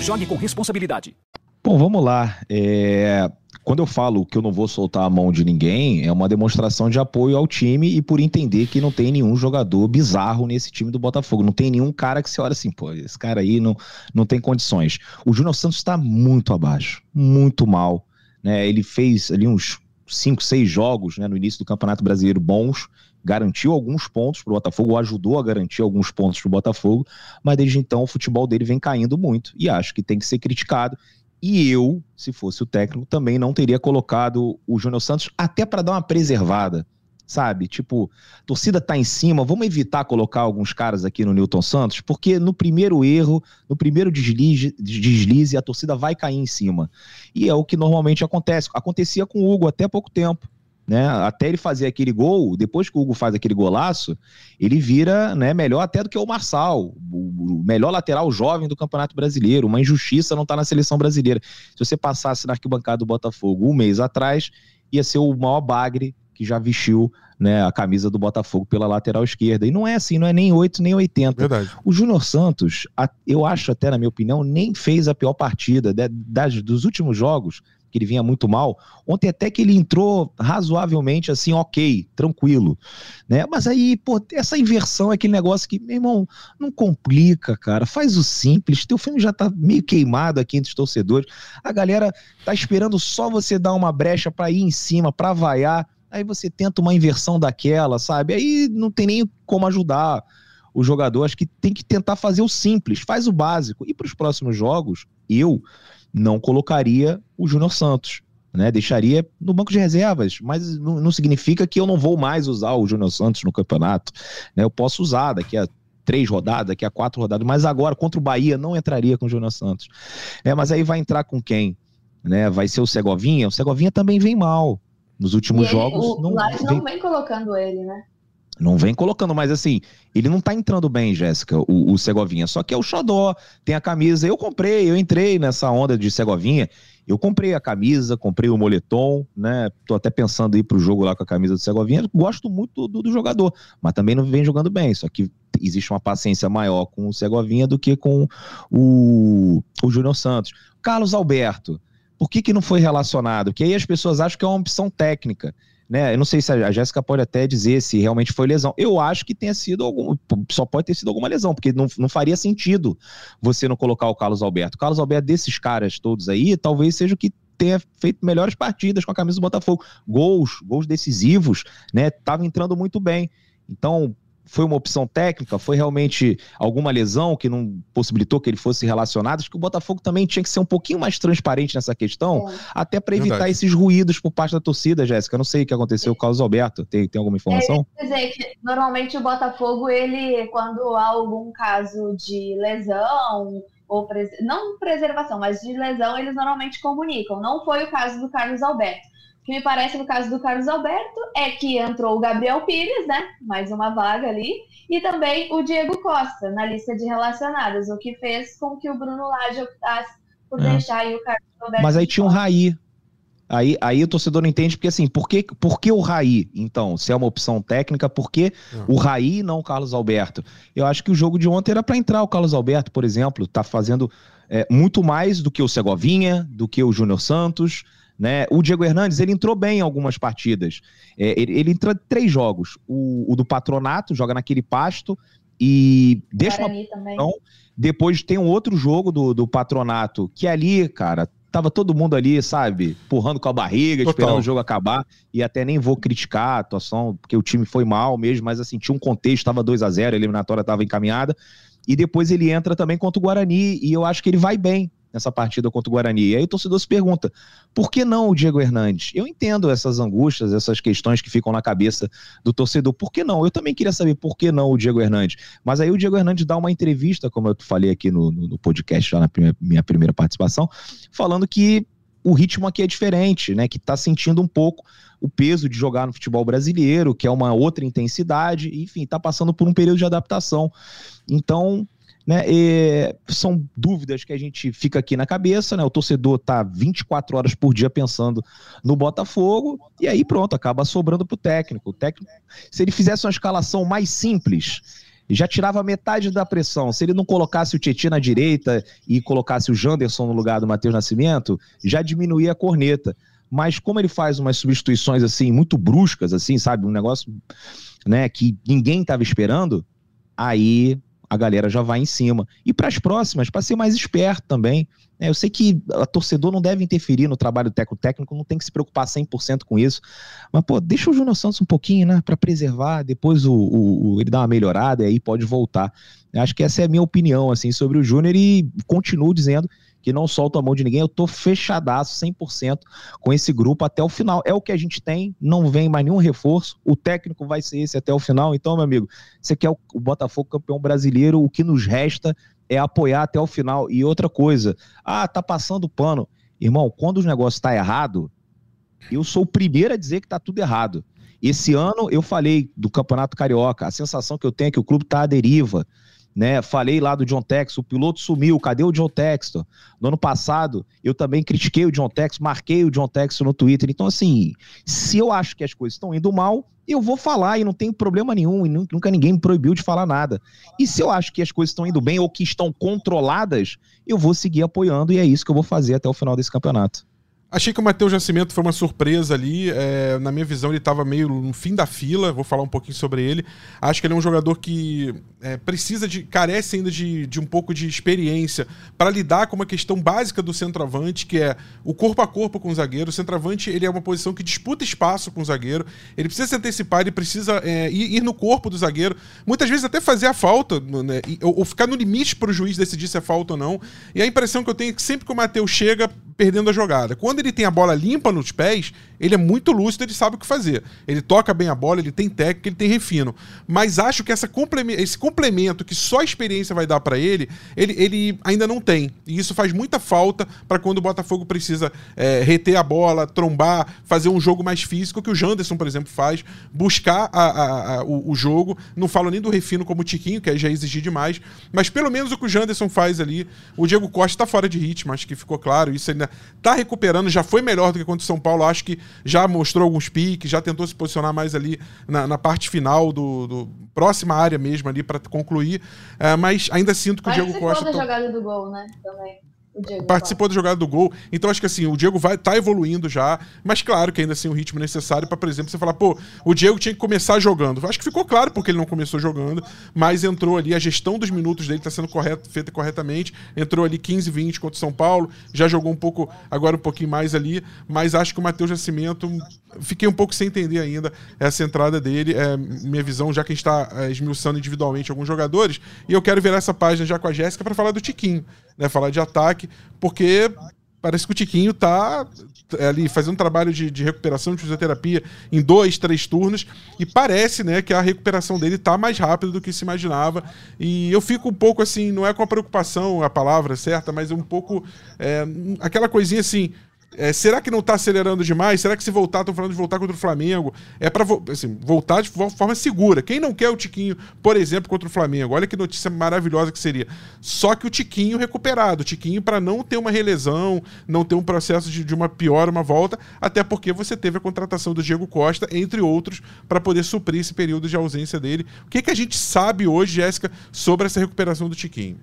Jogue com responsabilidade. Bom, vamos lá. É... quando eu falo que eu não vou soltar a mão de ninguém, é uma demonstração de apoio ao time e por entender que não tem nenhum jogador bizarro nesse time do Botafogo. Não tem nenhum cara que você olha assim, pô, esse cara aí não, não tem condições. O Júnior Santos está muito abaixo, muito mal. Né? Ele fez ali uns cinco, seis jogos né, no início do Campeonato Brasileiro bons, garantiu alguns pontos para o Botafogo, ajudou a garantir alguns pontos para o Botafogo, mas desde então o futebol dele vem caindo muito e acho que tem que ser criticado. E eu, se fosse o técnico, também não teria colocado o Júnior Santos até para dar uma preservada, sabe? Tipo, torcida tá em cima, vamos evitar colocar alguns caras aqui no Newton Santos, porque no primeiro erro, no primeiro deslize, deslize, a torcida vai cair em cima. E é o que normalmente acontece. Acontecia com o Hugo até pouco tempo né? Até ele fazer aquele gol, depois que o Hugo faz aquele golaço, ele vira né, melhor até do que o Marçal, o melhor lateral jovem do Campeonato Brasileiro. Uma injustiça não estar tá na seleção brasileira. Se você passasse na arquibancada do Botafogo um mês atrás, ia ser o maior bagre que já vestiu né, a camisa do Botafogo pela lateral esquerda. E não é assim, não é nem 8 nem 80. Verdade. O Júnior Santos, eu acho até, na minha opinião, nem fez a pior partida. Das, dos últimos jogos, que ele vinha muito mal. Ontem até que ele entrou razoavelmente assim, ok, tranquilo, né? Mas aí, pô, essa inversão é aquele negócio que, meu irmão, não complica, cara. Faz o simples. Teu filme já tá meio queimado aqui entre os torcedores. A galera tá esperando só você dar uma brecha para ir em cima, para vaiar. Aí você tenta uma inversão daquela, sabe? Aí não tem nem como ajudar o jogador. Acho que tem que tentar fazer o simples, faz o básico. E para os próximos jogos, eu não colocaria o Júnior Santos. Né, deixaria no banco de reservas, mas não, não, significa que eu não vou mais usar o Júnior Santos no campeonato. Né, eu posso usar daqui a três rodadas, daqui a quatro rodadas, mas agora contra o Bahia não entraria com o Júnior Santos. É, mas aí vai entrar com quem? Né, vai ser o Segovinha? O Segovinha também vem mal. Nos últimos jogos. O não, não vem colocando ele, né? Não vem colocando, mas assim, ele não tá entrando bem, Jéssica, o, o Segovinha. Só que é o xodó, tem a camisa. Eu comprei, eu entrei nessa onda de Segovinha. Eu comprei a camisa, comprei o moletom, né? Tô até pensando em ir pro jogo lá com a camisa do Segovinha. Gosto muito do, do, jogador, mas também não vem jogando bem. Só que existe uma paciência maior com o Segovinha do que com o, o Júnior Santos. Carlos Alberto, por que, que não foi relacionado? Porque aí as pessoas acham que é uma opção técnica né? Eu não sei se a Jéssica pode até dizer se realmente foi lesão. Eu acho que tenha sido algum, só pode ter sido alguma lesão, porque não, não faria sentido você não colocar o Carlos Alberto. O Carlos Alberto desses caras todos aí, talvez seja o que tenha feito melhores partidas com a camisa do Botafogo. Gols, gols decisivos, né? Tava entrando muito bem. Então, foi uma opção técnica? Foi realmente alguma lesão que não possibilitou que ele fosse relacionado? Acho que o Botafogo também tinha que ser um pouquinho mais transparente nessa questão, é. até para evitar Verdade. esses ruídos por parte da torcida, Jéssica. Não sei o que aconteceu com o Carlos Alberto. Tem, tem alguma informação? É, dizer que normalmente o Botafogo, ele, quando há algum caso de lesão ou pres... não preservação, mas de lesão, eles normalmente comunicam. Não foi o caso do Carlos Alberto que me parece no caso do Carlos Alberto é que entrou o Gabriel Pires, né? Mais uma vaga ali, e também o Diego Costa na lista de relacionados, o que fez com que o Bruno Lage optasse por é. deixar aí o Carlos Alberto. Mas aí tinha um Raí. Aí, aí o torcedor não entende, porque assim, por que, por que o Raí, então? Se é uma opção técnica, por que é. o Raí e não o Carlos Alberto? Eu acho que o jogo de ontem era para entrar o Carlos Alberto, por exemplo, tá fazendo é, muito mais do que o Segovinha, do que o Júnior Santos, né? O Diego Hernandes ele entrou bem em algumas partidas. É, ele, ele entrou em três jogos. O, o, do Patronato, joga naquele pasto e deixa Guarani uma também. Depois tem um outro jogo do, do Patronato, que ali, cara, tava todo mundo ali, sabe, empurrando com a barriga, Total. esperando o jogo acabar. E até nem vou criticar a atuação, porque o time foi mal mesmo, mas assim, tinha um contexto, tava 2 a 0 a eliminatória tava encaminhada. E depois ele entra também contra o Guarani, e eu acho que ele vai bem nessa partida contra o Guarani. E aí o torcedor se pergunta: por que não o Diego Hernandes? Eu entendo essas angústias, essas questões que ficam na cabeça do torcedor. Por que não? Eu também queria saber por que não o Diego Hernandes. Mas aí o Diego Hernandes dá uma entrevista, como eu falei aqui no, no, no podcast, já na minha primeira participação, falando que o ritmo aqui é diferente, né? Que está sentindo um pouco o peso de jogar no futebol brasileiro, que é uma outra intensidade, enfim, está passando por um período de adaptação. Então, né? E são dúvidas que a gente fica aqui na cabeça, né? O torcedor tá 24 horas por dia pensando no Botafogo e aí pronto, acaba sobrando pro técnico. O técnico, se ele fizesse uma escalação mais simples, já tirava metade da pressão. Se ele não colocasse o Tietchan na direita e colocasse o Janderson no lugar do Matheus Nascimento, já diminuía a corneta. mas como ele faz umas substituições assim muito bruscas, assim, sabe, um negócio, né, que ninguém estava esperando, aí a galera já vai em cima. E para as próximas, para ser mais esperto também. Né? Eu sei que a torcedor não deve interferir no trabalho técnico, técnico não tem que se preocupar 100% com isso. Mas, pô, deixa o Júnior Santos um pouquinho, né, para preservar, depois o, o, o, ele dá uma melhorada e aí pode voltar. Eu acho que essa é a minha opinião, assim, sobre o Júnior e continuo dizendo que não solta a mão de ninguém. Eu tô fechadaço 100% com esse grupo até o final. É o que a gente tem, não vem mais nenhum reforço. O técnico vai ser esse até o final. Então, meu amigo, você quer o Botafogo campeão brasileiro, o que nos resta é apoiar até o final. E outra coisa, ah, tá passando pano. Irmão, quando o negócio tá errado, eu sou o primeiro a dizer que tá tudo errado. Esse ano eu falei do Campeonato Carioca, a sensação que eu tenho é que o clube tá à deriva né? Falei lá do John Texton, o piloto sumiu, cadê o John Texton? No ano passado, eu também critiquei o John Texton, marquei o John Texton no Twitter. Então, assim, se eu acho que as coisas estão indo mal, eu vou falar e não tem problema nenhum, e nunca ninguém me proibiu de falar nada. E se eu acho que as coisas estão indo bem ou que estão controladas, eu vou seguir apoiando e é isso que eu vou fazer até o final desse campeonato. Achei que o Matheus Nascimento foi uma surpresa ali. É, na minha visão, ele estava meio no fim da fila. Vou falar um pouquinho sobre ele. Acho que ele é um jogador que é, precisa de. carece ainda de, de um pouco de experiência para lidar com uma questão básica do centroavante, que é o corpo a corpo com o zagueiro. O centroavante ele é uma posição que disputa espaço com o zagueiro. Ele precisa se antecipar, ele precisa é, ir, ir, no corpo do zagueiro. Muitas vezes até fazer a falta, né, ou, ou ficar no limite para o juiz decidir se é falta ou não. E a impressão que eu tenho é que sempre que o Matheus chega, perdendo a jogada. Quando quando ele tem a bola limpa nos pés, ele é muito lúcido, ele sabe o que fazer. Ele toca bem a bola, ele tem técnica, ele tem refino. Mas acho que essa complemento, esse complemento que só a experiência vai dar para ele, ele, ele ainda não tem. E isso faz muita falta para quando o Botafogo precisa é, reter a bola, trombar, fazer um jogo mais físico, que o Janderson, por exemplo, faz, buscar a, a, a, o, o, jogo. Não falo nem do refino como o Tiquinho, que aí já exigir demais, mas pelo menos o que o Janderson faz ali. O Diego Costa está fora de ritmo, acho que ficou claro. Isso ainda está recuperando, já foi melhor do que contra o São Paulo. Acho que já mostrou alguns piques, já tentou se posicionar mais ali na, na parte final do, do, próxima área mesmo ali para concluir. É, mas ainda sinto que o Diego Costa. da jogada do gol, né? Também participou da jogada do gol. Então acho que assim, o Diego vai tá evoluindo já, mas claro que ainda assim o ritmo necessário para, por exemplo, você falar, pô, o Diego tinha que começar jogando. Acho que ficou claro porque ele não começou jogando, mas entrou ali a gestão dos minutos dele tá sendo correto, feita corretamente. Entrou ali 15, 20 contra o São Paulo, já jogou um pouco, agora um pouquinho mais ali, mas acho que o Matheus Nascimento fiquei um pouco sem entender ainda essa entrada dele, é minha visão, já que a gente está é, esmiuçando individualmente alguns jogadores, e eu quero virar essa página já com a Jéssica para falar do Tiquinho né, falar de ataque, porque parece que o Tiquinho tá ali fazendo um trabalho de, de, recuperação de fisioterapia em dois, três turnos e parece, né, que a recuperação dele tá mais rápida do que se imaginava e eu fico um pouco assim, não é com a preocupação a palavra certa, mas um pouco é, aquela coisinha assim, é, será que não está acelerando demais? Será que se voltar, estão falando de voltar contra o Flamengo? É para assim, voltar de forma segura. Quem não quer o Tiquinho, por exemplo, contra o Flamengo? Olha que notícia maravilhosa que seria. Só que o Tiquinho recuperado. O Tiquinho para não ter uma relesão, não ter um processo de, de uma pior, uma volta, até porque você teve a contratação do Diego Costa, entre outros, para poder suprir esse período de ausência dele. O que, que a gente sabe hoje, Jéssica, sobre essa recuperação do Tiquinho?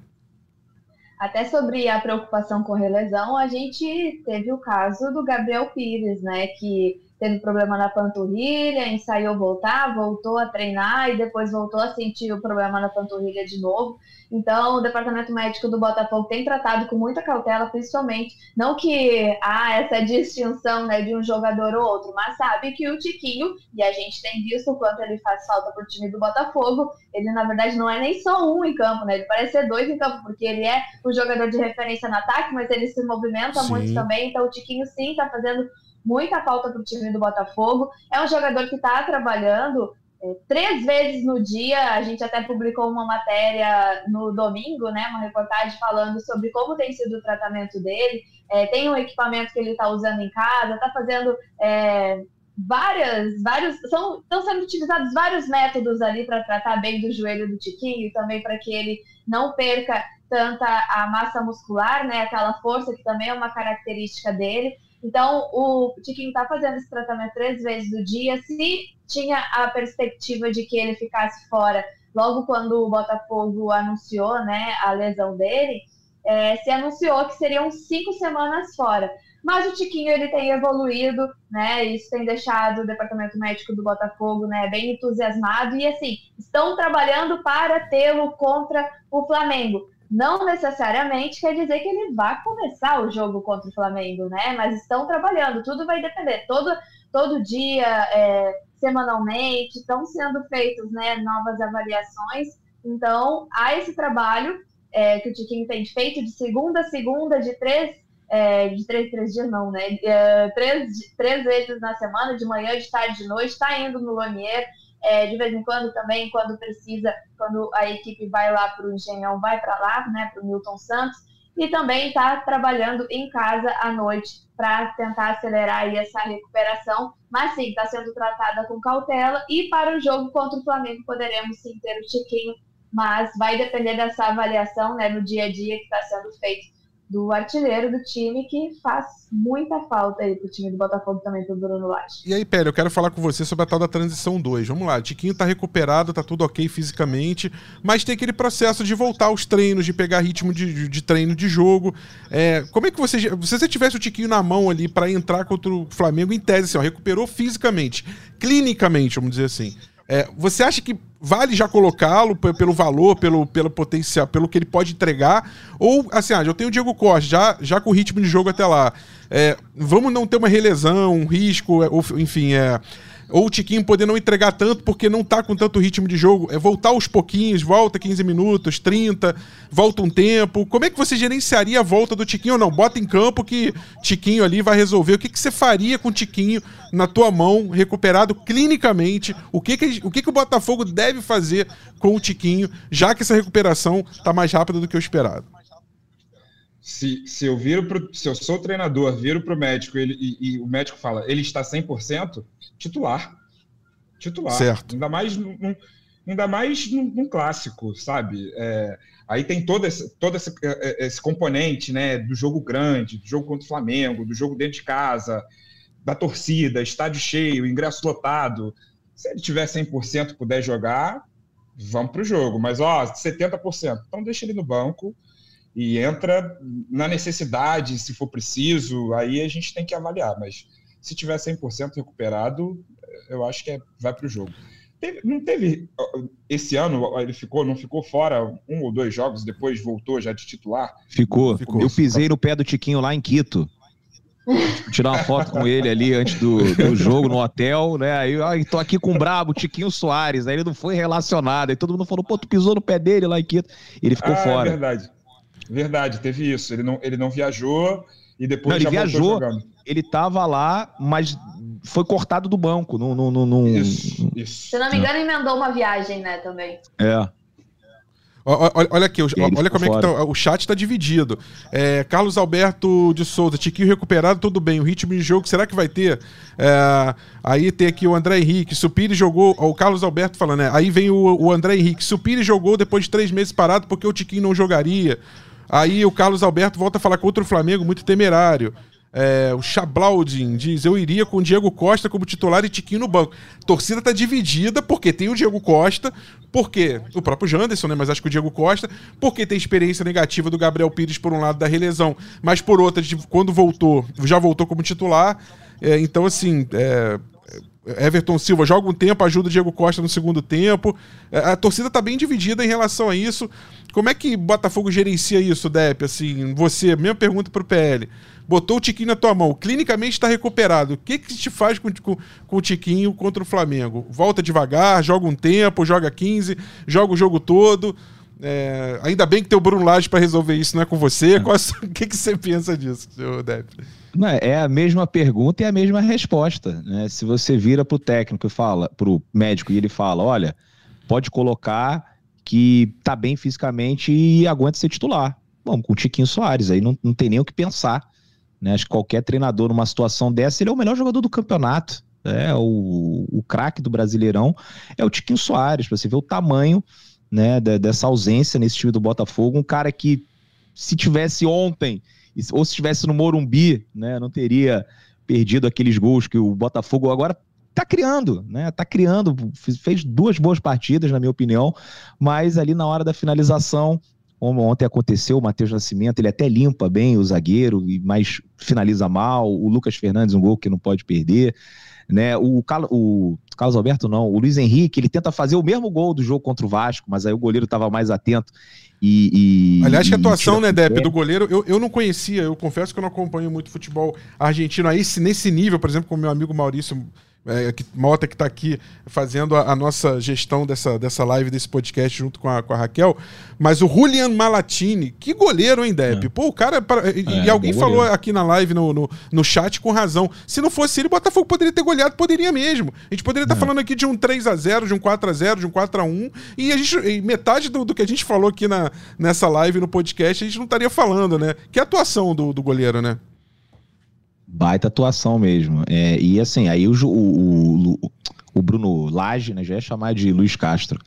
Até sobre a preocupação com relesão, a gente teve o caso do Gabriel Pires, né? Que teve problema na panturrilha, ensaiou voltar, voltou a treinar e depois voltou a sentir o problema na panturrilha de novo. Então, o departamento médico do Botafogo tem tratado com muita cautela, principalmente, não que há essa distinção né, de um jogador ou outro, mas sabe que o Tiquinho, e a gente tem visto o quanto ele faz falta para o time do Botafogo, ele na verdade não é nem só um em campo, né? Ele parece ser dois em campo, porque ele é o jogador de referência no ataque, mas ele se movimenta sim. muito também. Então, o Tiquinho sim está fazendo muita falta para o time do Botafogo. É um jogador que está trabalhando é, três vezes no dia. A gente até publicou uma matéria no domingo, né, uma reportagem falando sobre como tem sido o tratamento dele. É, tem um equipamento que ele está usando em casa, está fazendo é, várias, vários, são, estão sendo utilizados vários métodos ali para tratar bem do joelho do Tiquinho, também para que ele não perca tanta a massa muscular, né, aquela força que também é uma característica dele. Então, o Tiquinho está fazendo esse tratamento três vezes no dia. Se tinha a perspectiva de que ele ficasse fora logo quando o Botafogo anunciou né, a lesão dele, é, se anunciou que seriam cinco semanas fora. mas o Tiquinho ele tem evoluído, né? Isso tem deixado o departamento médico do Botafogo, né, bem entusiasmado e assim estão trabalhando para tê-lo contra o Flamengo. Não necessariamente quer dizer que ele vai começar o jogo contra o Flamengo, né? Mas estão trabalhando. Tudo vai depender. Todo todo dia, é, semanalmente, estão sendo feitos, né, novas avaliações. Então há esse trabalho é, que o Tiquinho tem feito de segunda a segunda, de três é, de três, três dias não, né? É, três, três vezes na semana, de manhã, de tarde, de noite, está indo no Lonier, é, de vez em quando também, quando precisa, quando a equipe vai lá para o Engenhão, vai para lá, né, para o Milton Santos, e também está trabalhando em casa à noite para tentar acelerar essa recuperação, mas sim, está sendo tratada com cautela, e para o jogo contra o Flamengo poderemos sim ter o Chiquinho, mas vai depender dessa avaliação, né, no dia a dia que está sendo feito do artilheiro do time, que faz muita falta aí pro time do Botafogo também, pro Bruno Lage. E aí, Pérez, eu quero falar com você sobre a tal da transição 2. Vamos lá, Tiquinho tá recuperado, tá tudo ok fisicamente, mas tem aquele processo de voltar aos treinos, de pegar ritmo de, de, de treino de jogo. É, como é que você. Se você tivesse o Tiquinho na mão ali para entrar contra o Flamengo, em tese, assim, ó, recuperou fisicamente, clinicamente, vamos dizer assim. É, você acha que vale já colocá-lo pelo valor, pelo, pelo potencial, pelo que ele pode entregar? Ou, assim, ah, eu tenho o Diego Costa, já, já com o ritmo de jogo até lá. É, vamos não ter uma relesão, um risco, é, enfim, é ou o Tiquinho poder não entregar tanto porque não tá com tanto ritmo de jogo, é voltar aos pouquinhos, volta 15 minutos, 30, volta um tempo. Como é que você gerenciaria a volta do Tiquinho ou não? Bota em campo que Tiquinho ali vai resolver. O que, que você faria com o Tiquinho na tua mão, recuperado clinicamente? O que que, o que que o Botafogo deve fazer com o Tiquinho, já que essa recuperação tá mais rápida do que o esperado? Se, se eu viro pro, se eu sou treinador, viro para o médico ele, e, e, o médico fala, ele está 100%, titular. Titular. Certo. Ainda mais num, ainda mais num, num clássico, sabe? É, aí tem todo, esse, todo esse, é, é, esse componente né, do jogo grande, do jogo contra o Flamengo, do jogo dentro de casa, da torcida, estádio cheio, ingresso lotado. Se ele tiver 100% puder jogar, vamos para o jogo. Mas, ó, 70%. Então deixa ele no banco e entra na necessidade, se for preciso, aí a gente tem que avaliar, mas se tiver 100% recuperado, eu acho que é, vai para o jogo. Teve, não teve, esse ano ele ficou, não ficou fora um ou dois jogos, depois voltou já de titular? Ficou. ficou. Eu pisei no pé do Tiquinho lá em Quito. Tirar uma foto com ele ali antes do, do jogo no hotel, né? Aí, aí tô aqui com o brabo, Tiquinho Soares. Aí ele não foi relacionado. Aí todo mundo falou, pô, tu pisou no pé dele lá em Quito. Ele ficou ah, é fora. É verdade. Verdade, teve isso. Ele não, ele não viajou e depois não, ele viajou. Ele estava lá, mas foi cortado do banco. No, no, no, no... Isso, isso. Se não me engano, emendou uma viagem, né, também. É. Olha, olha aqui, olha como é que tá, o chat está dividido. É, Carlos Alberto de Souza, Tiquinho recuperado, tudo bem. O ritmo de jogo, será que vai ter? É, aí tem aqui o André Henrique, Supiri jogou. O Carlos Alberto falando, né? Aí vem o, o André Henrique, Supiri jogou depois de três meses parado porque o Tiquinho não jogaria. Aí o Carlos Alberto volta a falar contra o Flamengo, muito temerário. É, o Chablaudin diz: Eu iria com o Diego Costa como titular e Tiquinho no banco. Torcida tá dividida porque tem o Diego Costa, porque o próprio Janderson, né? Mas acho que o Diego Costa, porque tem experiência negativa do Gabriel Pires por um lado da relesão, mas por outra, quando voltou, já voltou como titular. É, então, assim, é, Everton Silva joga um tempo, ajuda o Diego Costa no segundo tempo. É, a torcida tá bem dividida em relação a isso. Como é que Botafogo gerencia isso, Depp? Assim, você, mesma pergunta pro PL. Botou o Tiquinho na tua mão, clinicamente está recuperado. O que que te faz com, com, com, o Tiquinho contra o Flamengo? Volta devagar, joga um tempo, joga 15, joga o jogo todo. É, ainda bem que tem o Bruno Lage para resolver isso, não é com você. Qual, o que, que você pensa disso, Depp? Não, é a mesma pergunta e a mesma resposta. Né? Se você vira para o técnico e fala, para o médico, e ele fala: olha, pode colocar que tá bem fisicamente e aguenta ser titular. Vamos com o Tiquinho Soares, aí não, não tem nem o que pensar. Né? Acho que qualquer treinador numa situação dessa, ele é o melhor jogador do campeonato. É o, o craque do Brasileirão é o Tiquinho Soares, para você ver o tamanho né, dessa ausência nesse time do Botafogo. Um cara que, se tivesse ontem, ou se estivesse no Morumbi, né, não teria perdido aqueles gols que o Botafogo agora tá criando, né? Tá criando, fez duas boas partidas, na minha opinião, mas ali na hora da finalização ontem aconteceu, o Matheus Nascimento, ele até limpa bem o zagueiro, mas finaliza mal. O Lucas Fernandes, um gol que não pode perder. Né? O, o Carlos Alberto não, o Luiz Henrique, ele tenta fazer o mesmo gol do jogo contra o Vasco, mas aí o goleiro estava mais atento. E, e Aliás, que atuação, né, Depp, do goleiro, eu, eu não conhecia, eu confesso que eu não acompanho muito futebol argentino aí, nesse nível, por exemplo, com o meu amigo Maurício é, que, Mota que está aqui fazendo a, a, nossa gestão dessa, dessa live, desse podcast junto com a, com a Raquel. Mas o Julian Malatini, que goleiro, hein, Depp? É. Pô, o cara. e, é, alguém falou aqui na live, no, no, no, chat, com razão. Se não fosse ele, o Botafogo poderia ter goleado, poderia mesmo. A gente poderia estar tá é. falando aqui de um 3 a 0 de um 4 a 0 de um 4 a 1 E a gente, e metade do, do, que a gente falou aqui na, nessa live, no podcast, a gente não estaria falando, né? Que atuação do, do goleiro, né? Baita atuação mesmo. É, e assim, aí o, o, o, o Bruno Lage, né, já ia chamar de Luiz Castro.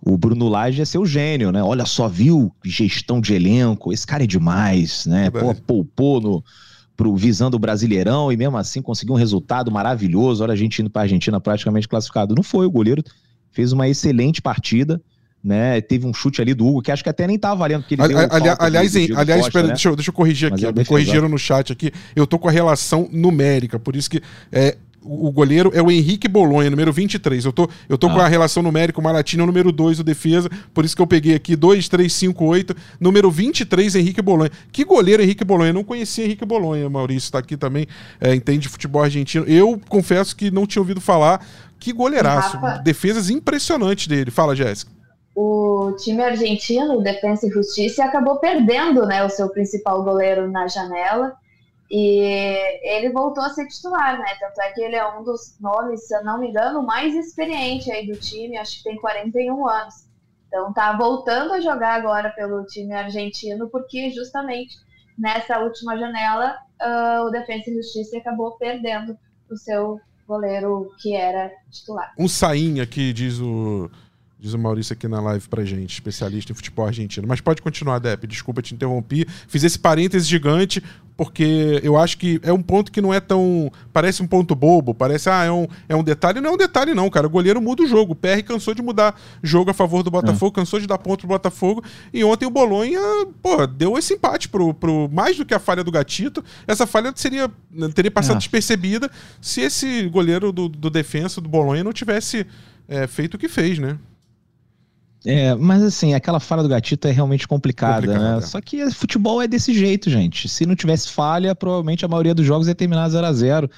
O Bruno Lage é seu gênio, né? Olha só, viu gestão de elenco, esse cara é demais, né? Pô, poupou no, pro, visando o Brasileirão e mesmo assim conseguiu um resultado maravilhoso. Olha a gente indo para a Argentina praticamente classificado. Não foi, o goleiro fez uma excelente partida né? Teve um chute ali do Hugo, que acho que até nem tava valendo. Porque ele ali, ali, aliás, em, aliás Costa, né? deixa, eu, deixa eu corrigir aqui. Me corrigiram no chat aqui. Eu tô com a relação numérica, por isso que é, o goleiro é o Henrique Bolonha, número 23. Eu tô, eu tô ah. com a relação numérica, o Malatina é o número 2 o defesa, por isso que eu peguei aqui 2, 3, 5, 8. Número 23, Henrique Bolonha. Que goleiro Henrique Bolonha? Eu não conhecia Henrique Bolonha, Maurício está aqui também, é, entende futebol argentino. Eu confesso que não tinha ouvido falar. Que goleiraço. Rafa. Defesas impressionantes dele. Fala, Jéssica o time argentino, Defensa e Justiça, acabou perdendo né, o seu principal goleiro na janela e ele voltou a ser titular, né? Tanto é que ele é um dos nomes, se eu não me engano, mais experiente aí do time, acho que tem 41 anos. Então tá voltando a jogar agora pelo time argentino, porque justamente nessa última janela uh, o Defensa e Justiça acabou perdendo o seu goleiro que era titular. Um sainha que diz o Diz o Maurício aqui na live pra gente, especialista em futebol argentino. Mas pode continuar, Depp. Desculpa te interromper. Fiz esse parêntese gigante porque eu acho que é um ponto que não é tão. Parece um ponto bobo, parece, ah, é um, é um detalhe. Não é um detalhe, não, cara. O goleiro muda o jogo. O PR cansou de mudar jogo a favor do Botafogo, é. cansou de dar ponto pro Botafogo. E ontem o Bolonha, pô, deu esse empate pro, pro. Mais do que a falha do Gatito. Essa falha seria, teria passado é. despercebida se esse goleiro do, do defensa do Bolonha não tivesse é, feito o que fez, né? É, mas assim, aquela falha do gatito é realmente complicada, né? É. Só que futebol é desse jeito, gente. Se não tivesse falha, provavelmente a maioria dos jogos ia terminar 0 a 0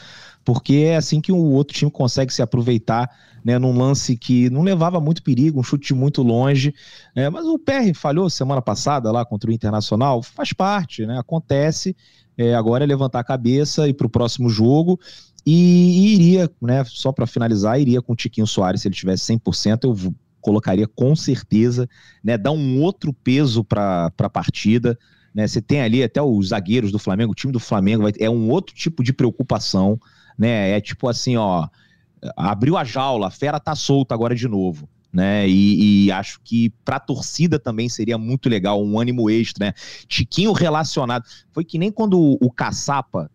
porque é assim que o outro time consegue se aproveitar, né, num lance que não levava muito perigo, um chute muito longe, né, mas o PR falhou semana passada lá contra o Internacional, faz parte, né, acontece, é, agora é levantar a cabeça e para o próximo jogo, e, e iria, né, só para finalizar, iria com o Tiquinho Soares, se ele tivesse 100%, eu colocaria com certeza, né, dá um outro peso para a partida. Né, você tem ali até os zagueiros do Flamengo, o time do Flamengo vai, é um outro tipo de preocupação, né? É tipo assim, ó, abriu a jaula, a fera tá solta agora de novo. Né, e, e acho que para a torcida também seria muito legal, um ânimo extra, né? Tiquinho relacionado. Foi que nem quando o, o Caçapa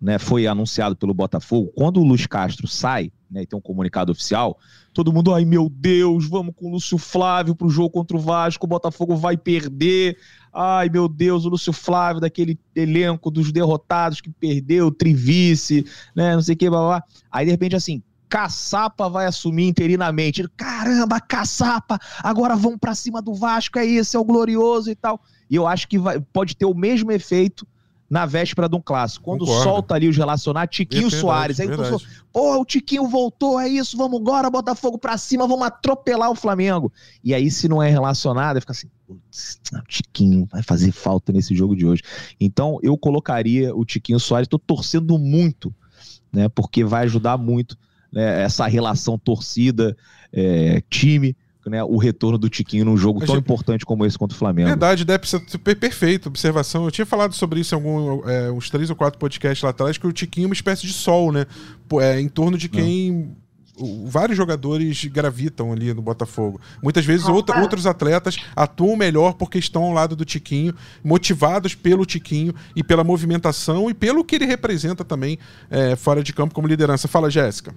né, foi anunciado pelo Botafogo, quando o Luiz Castro sai, né, e tem um comunicado oficial, todo mundo, ai meu Deus, vamos com o Lúcio Flávio pro jogo contra o Vasco, o Botafogo vai perder. Ai meu Deus, o Lúcio Flávio, daquele elenco dos derrotados que perdeu, Trivice, né, não sei o que, blá, blá. Aí de repente assim, Caçapa vai assumir interinamente. Caramba, Caçapa, agora vão para cima do Vasco, é isso, é o glorioso e tal. E eu acho que vai, pode ter o mesmo efeito na véspera de um clássico. Quando Concordo. solta ali os relacionados, Tiquinho é Soares. Aí pensou, pô, o Tiquinho voltou, é isso, vamos agora, Botafogo pra cima, vamos atropelar o Flamengo. E aí, se não é relacionado, fica assim, putz, o Tiquinho vai fazer falta nesse jogo de hoje. Então, eu colocaria o Tiquinho Soares, tô torcendo muito, né, porque vai ajudar muito né, essa relação torcida, é, time, né, o retorno do Tiquinho num jogo tão importante como esse contra o Flamengo. Verdade, deve ser perfeito, observação. Eu tinha falado sobre isso em algum, é, uns três ou quatro podcasts lá atrás, que o Tiquinho é uma espécie de sol, né? É, em torno de quem. vários jogadores gravitam ali no Botafogo. Muitas vezes outra, outros atletas atuam melhor porque estão ao lado do Tiquinho, motivados pelo Tiquinho e pela movimentação e pelo que ele representa também é, fora de campo como liderança. Fala, Jéssica.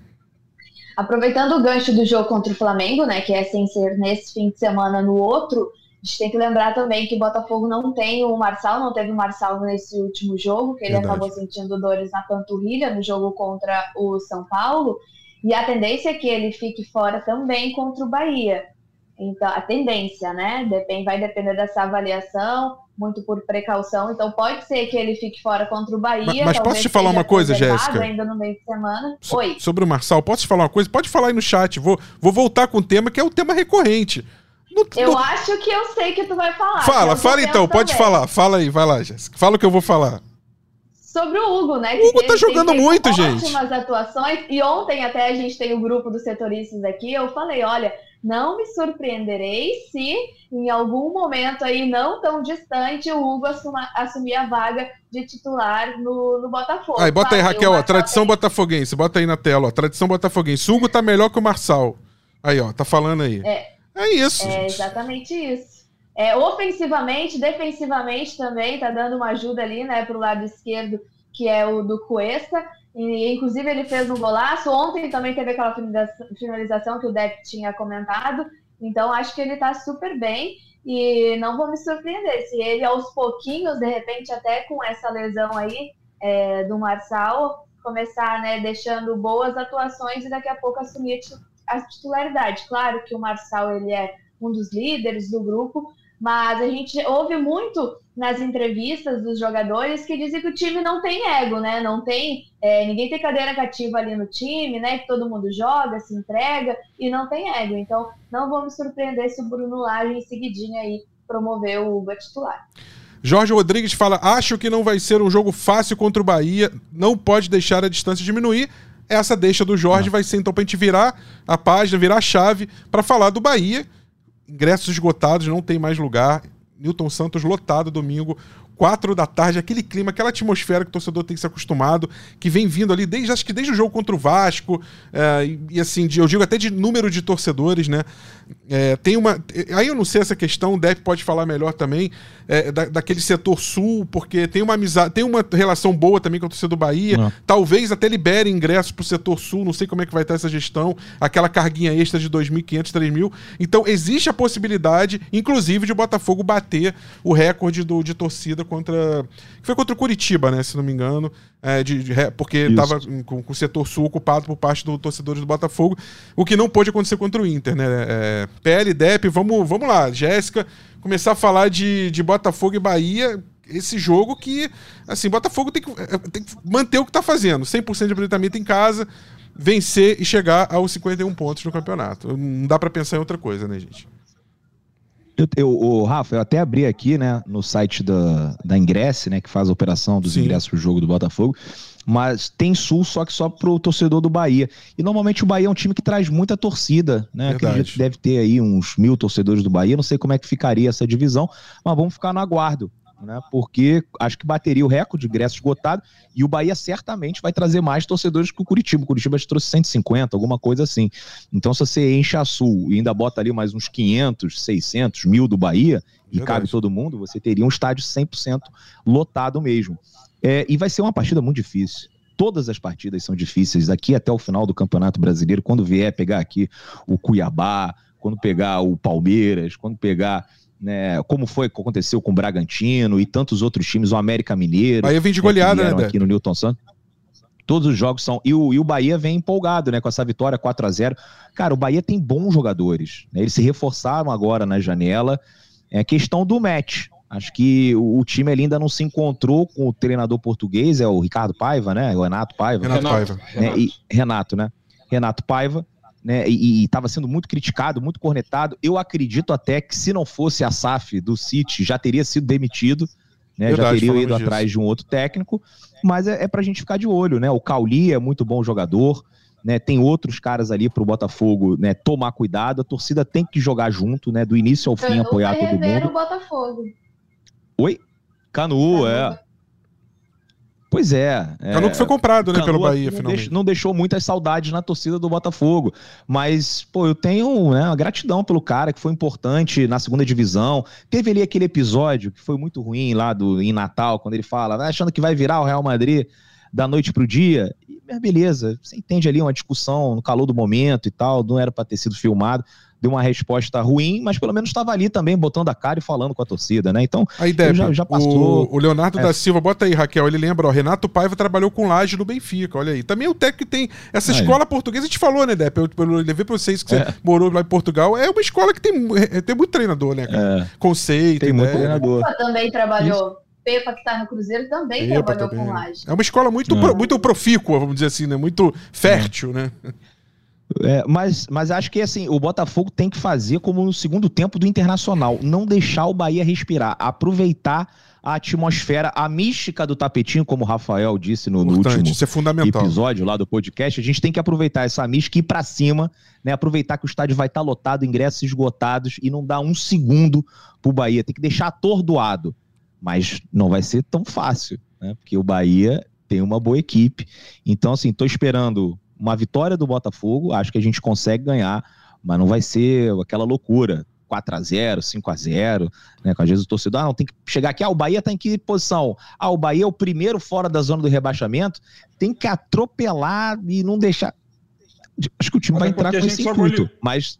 Aproveitando o gancho do jogo contra o Flamengo, né, que é sem ser nesse fim de semana no outro, A gente tem que lembrar também que o Botafogo não tem o Marçal, não teve o Marçal nesse último jogo, que ele Verdade. acabou sentindo dores na panturrilha no jogo contra o São Paulo. E a tendência é que ele fique fora também contra o Bahia. Então, a tendência, né? Depende, vai depender dessa avaliação, muito por precaução. Então, pode ser que ele fique fora contra o Bahia. Mas, mas posso te falar uma coisa, Jéssica? Ainda no meio de semana. So, Oi. Sobre o Marçal, posso te falar uma coisa? Pode falar aí no chat. Vou, vou voltar com o tema que é o tema recorrente. No, eu no... acho que eu sei que tu vai falar. Fala, fala então, pode falar. Fala aí, vai lá, Jéssica. Fala o que eu vou falar. Sobre o Hugo, né? O Hugo tá jogando muito, ótimas gente. Ótimas atuações. E ontem até a gente tem o um grupo dos setoristas aqui. Eu falei, olha, não me surpreenderei se em algum momento aí não tão distante o Hugo assuma, assumir a vaga de titular no, no Botafogo. Aí, bota aí, Raquel, ó, tradição botafoguense, bota aí na tela, ó, tradição botafoguense. O Hugo tá melhor que o Marçal. Aí, ó, tá falando aí. É, é isso. É exatamente isso. É, ofensivamente, defensivamente também, tá dando uma ajuda ali, né, pro lado esquerdo, que é o do Cuesta. E, inclusive, ele fez um golaço. Ontem também teve aquela finalização que o Depp tinha comentado. Então, acho que ele tá super bem. E não vou me surpreender se ele, aos pouquinhos, de repente, até com essa lesão aí é, do Marçal, começar, né, deixando boas atuações e daqui a pouco assumir a titularidade. Claro que o Marçal ele é um dos líderes do grupo, mas a gente ouve muito nas entrevistas dos jogadores que dizem que o time não tem ego, né? Não tem é, ninguém tem cadeira cativa ali no time, né? Que todo mundo joga, se entrega e não tem ego. Então não vou me surpreender se o Bruno Lage em seguidinha aí promover o Uba titular. Jorge Rodrigues fala: acho que não vai ser um jogo fácil contra o Bahia, não pode deixar a distância diminuir. Essa deixa do Jorge não. vai ser então pra gente virar a página, virar a chave para falar do Bahia. Ingressos esgotados, não tem mais lugar. Newton Santos lotado domingo quatro da tarde, aquele clima, aquela atmosfera que o torcedor tem que se acostumado, que vem vindo ali desde, acho que desde o jogo contra o Vasco, é, e, e, assim, de, eu digo até de número de torcedores, né? É, tem uma. Aí eu não sei essa questão, o Depp pode falar melhor também, é, da, daquele setor sul, porque tem uma amizade, tem uma relação boa também com a torcida do Bahia. Não. Talvez até libere ingressos pro setor sul, não sei como é que vai estar essa gestão, aquela carguinha extra de 2.500, 3.000. Então existe a possibilidade, inclusive, de o Botafogo bater o recorde do, de torcida contra. Foi contra o Curitiba, né? Se não me engano. É, de, de, porque estava com, com, o setor sul ocupado por parte dos torcedores do Botafogo, o que não pôde acontecer contra o Inter, né? É, PL, DEP, vamos, vamos lá, Jéssica, começar a falar de, de Botafogo e Bahia. Esse jogo que, assim, Botafogo tem que, é, tem que manter o que está fazendo: 100% de aproveitamento em casa, vencer e chegar aos 51 pontos no campeonato. Não dá para pensar em outra coisa, né, gente? Eu, eu, o Rafa, eu até abri aqui, né, no site da, da Ingresse, né, que faz a operação dos Sim. ingressos pro jogo do Botafogo, mas tem sul só que só pro torcedor do Bahia. E normalmente o Bahia é um time que traz muita torcida, né? Acredito que deve ter aí uns mil torcedores do Bahia. Não sei como é que ficaria essa divisão, mas vamos ficar no aguardo né? Porque acho que bateria o recorde de ingresso esgotado e o Bahia certamente vai trazer mais torcedores que o Curitiba. O Curitiba trouxe 150, alguma coisa assim. Então, se você enche a Sul e ainda bota ali mais uns 500, 600, mil do Bahia e Verdade. cabe todo mundo, você teria um estádio 100% lotado mesmo. É, e vai ser uma partida muito difícil todas as partidas são difíceis daqui até o final do Campeonato Brasileiro. Quando vier pegar aqui o Cuiabá, quando pegar o Palmeiras, quando pegar né, como foi que aconteceu com o Bragantino e tantos outros times, o América Mineiro. Bahia vem de goleada, né, né aqui no Newton Santos. Todos os jogos são. E o, e o Bahia vem empolgado, né? Com essa vitória 4 a 0 Cara, o Bahia tem bons jogadores. Né? Eles se reforçaram agora na janela. É questão do match. Acho que o, o time ainda não se encontrou com o treinador português, é o Ricardo Paiva, né? O Renato Paiva. Renato Paiva. Renato. E, Renato, né? Renato Paiva né, e estava sendo muito criticado, muito cornetado. Eu acredito até que se não fosse a SAF do City, já teria sido demitido, né, Verdade, já teria ido disso. atrás de um outro técnico, mas é, é para a gente ficar de olho, né? O Cauli é muito bom jogador, né? Tem outros caras ali para o Botafogo, né? Tomar cuidado, a torcida tem que jogar junto, né? Do início ao fim, apoiar todo mundo. O Botafogo. Oi? Canu, Canu. é. Pois é. é Canuto foi comprado, né, pelo Bahia, não finalmente. Deixou, não deixou muitas saudades na torcida do Botafogo. Mas, pô, eu tenho né, uma gratidão pelo cara que foi importante na segunda divisão. Teve ali aquele episódio que foi muito ruim lá do, em Natal, quando ele fala, né, achando que vai virar o Real Madrid da noite pro dia. E, beleza, você entende ali uma discussão no calor do momento e tal, não era para ter sido filmado deu uma resposta ruim, mas pelo menos estava ali também botando a cara e falando com a torcida, né? Então, aí, Deb, já, já, passou. O, o Leonardo é. da Silva, bota aí, Raquel, ele lembra, ó, Renato Paiva trabalhou com Laje no Benfica, olha aí. Também o técnico que tem essa aí. escola portuguesa, a gente falou, né, Deb? Eu, eu levei pra vocês que você é. morou lá em Portugal, é uma escola que tem, é, tem muito treinador, né, cara? É. Conceito, Tem muito né? treinador. também trabalhou. Isso. Pepa, que está no Cruzeiro, também Pepa trabalhou também. com é. Laje. É uma escola muito, pro, muito profícua, vamos dizer assim, né? Muito fértil, é. né? É, mas, mas acho que assim, o Botafogo tem que fazer como no segundo tempo do Internacional, não deixar o Bahia respirar, aproveitar a atmosfera, a mística do tapetinho, como o Rafael disse no, no último é episódio lá do podcast. A gente tem que aproveitar essa mística e ir para cima, né? Aproveitar que o estádio vai estar tá lotado, ingressos esgotados e não dar um segundo pro Bahia. Tem que deixar atordoado, mas não vai ser tão fácil, né? Porque o Bahia tem uma boa equipe. Então, assim, estou esperando uma vitória do Botafogo, acho que a gente consegue ganhar, mas não vai ser aquela loucura. 4 a 0 5 a 0 né? Às vezes o torcedor, ah, não, tem que chegar aqui, ah, o Bahia tá em que posição? Ah, o Bahia é o primeiro fora da zona do rebaixamento, tem que atropelar e não deixar. Acho que o time mas vai é entrar com esse intuito, mas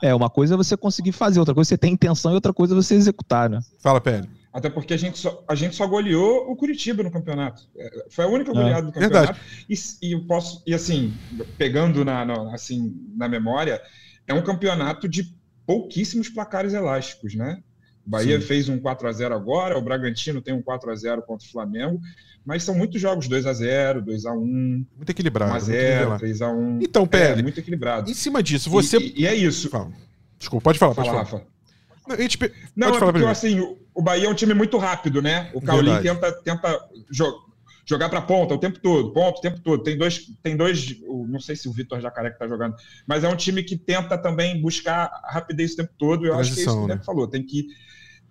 é uma coisa é você conseguir fazer, outra coisa é você tem intenção e outra coisa é você executar, né? Fala, Pedro. Até porque a gente, só, a gente só goleou o Curitiba no campeonato. É, foi a única é, goleada é, do campeonato. E, e, eu posso, e assim, pegando na, na, assim, na memória, é um campeonato de pouquíssimos placares elásticos, né? O Bahia Sim. fez um 4 a 0 agora, o Bragantino tem um 4 a 0 contra o Flamengo, mas são muitos jogos 2 a 0 2 a 1 Muito equilibrado. 1 a 0 3 a 1 Então, Pé, é, muito equilibrado. Em cima disso, você. E, e é isso. Fala. Desculpa, pode falar, pode falar. Rafa. Não, a gente... Não é porque, assim, o Bahia é um time muito rápido, né? O Cauli tenta, tenta jogar jogar para ponta o tempo todo, ponto o tempo todo. Tem dois, tem dois, não sei se o Vitor Jacaré que está jogando, mas é um time que tenta também buscar rapidez o tempo todo. Eu Transição, acho que é isso que o né? falou. Tem que,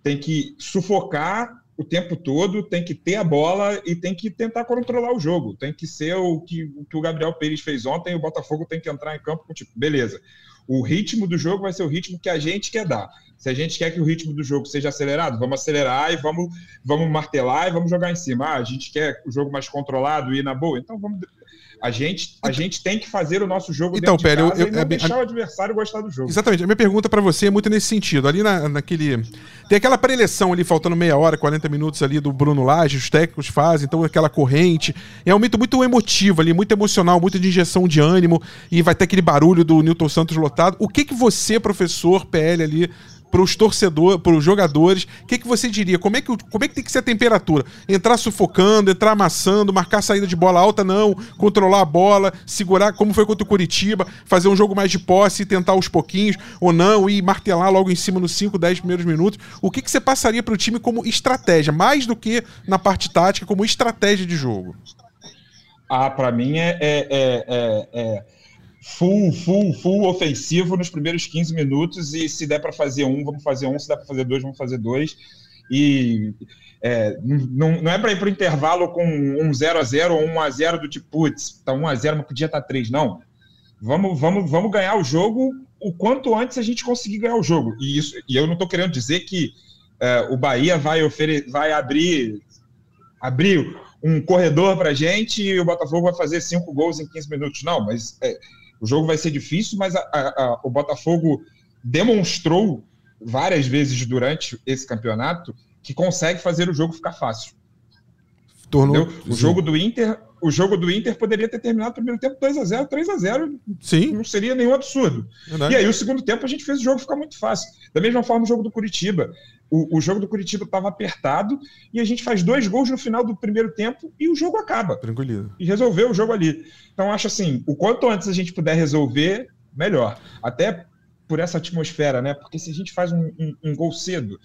tem que sufocar o tempo todo, tem que ter a bola e tem que tentar controlar o jogo. Tem que ser o que o, que o Gabriel Pires fez ontem. O Botafogo tem que entrar em campo com tipo, beleza. O ritmo do jogo vai ser o ritmo que a gente quer dar. Se a gente quer que o ritmo do jogo seja acelerado, vamos acelerar e vamos, vamos martelar e vamos jogar em cima. Ah, a gente quer o jogo mais controlado e ir na boa, então vamos. A gente, a gente tem que fazer o nosso jogo então, dentro de casa eu, eu, e não é deixar o adversário gostar do jogo. Exatamente. A minha pergunta para você é muito nesse sentido. Ali na, naquele... Tem aquela preleção ali, faltando meia hora, 40 minutos ali do Bruno Lage, os técnicos fazem, então aquela corrente. É um momento muito emotivo ali, muito emocional, muito de injeção de ânimo, e vai ter aquele barulho do Newton Santos lotado. O que que você, professor PL ali, para os torcedores, para os jogadores, o que, que você diria? Como é que, como é que tem que ser a temperatura? Entrar sufocando, entrar amassando, marcar saída de bola alta, não, controlar a bola, segurar, como foi contra o Curitiba, fazer um jogo mais de posse e tentar aos pouquinhos, ou não, e martelar logo em cima nos 5, 10 primeiros minutos. O que, que você passaria para o time como estratégia, mais do que na parte tática, como estratégia de jogo? Ah, para mim é, é, é, é full, full, full ofensivo nos primeiros 15 minutos e se der para fazer um, vamos fazer um, se der para fazer dois, vamos fazer dois. E é, não, não é para ir para o intervalo com um 0 a 0 ou um 1 a 0 do tipo, putz, tá 1 a 0 mas podia estar tá 3. Não. Vamos, vamos, vamos ganhar o jogo o quanto antes a gente conseguir ganhar o jogo. E, isso, e eu não estou querendo dizer que é, o Bahia vai, vai abrir, abrir um corredor para gente e o Botafogo vai fazer cinco gols em 15 minutos. Não, mas é, o jogo vai ser difícil, mas a, a, o Botafogo demonstrou várias vezes durante esse campeonato que consegue fazer o jogo ficar fácil. Tornou, o jogo do Inter, o jogo do Inter poderia ter terminado o primeiro tempo 2 a 0, 3 a 0, Sim. não seria nenhum absurdo. Verdade. E aí o segundo tempo a gente fez o jogo ficar muito fácil. Da mesma forma o jogo do Curitiba. O, o jogo do Curitiba estava apertado e a gente faz dois gols no final do primeiro tempo e o jogo acaba. Tranquilo. E resolveu o jogo ali. Então acho assim, o quanto antes a gente puder resolver, melhor. Até por essa atmosfera, né? Porque se a gente faz um, um, um gol cedo,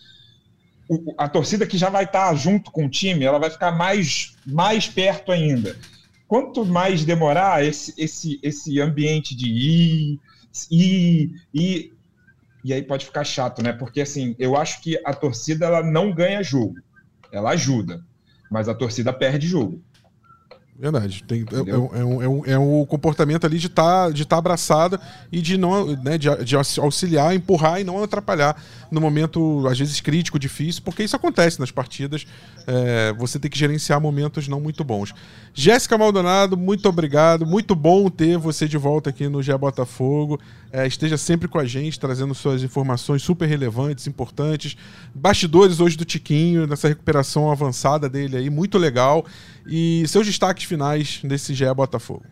a torcida que já vai estar junto com o time, ela vai ficar mais, mais perto ainda. Quanto mais demorar esse, esse, esse ambiente de ir, ir, ir e aí pode ficar chato, né? Porque assim, eu acho que a torcida ela não ganha jogo, ela ajuda, mas a torcida perde jogo. Verdade. Tem, é, é, é, um, é, um, é um comportamento ali de estar tá, de tá abraçada e de não né, de, de, auxiliar, empurrar e não atrapalhar no momento, às vezes, crítico, difícil, porque isso acontece nas partidas. É, você tem que gerenciar momentos não muito bons. Jéssica Maldonado, muito obrigado. Muito bom ter você de volta aqui no GE Botafogo. É, esteja sempre com a gente, trazendo suas informações super relevantes, importantes. Bastidores hoje do Tiquinho, nessa recuperação avançada dele aí, muito legal. E seus destaques finais desse GE Botafogo.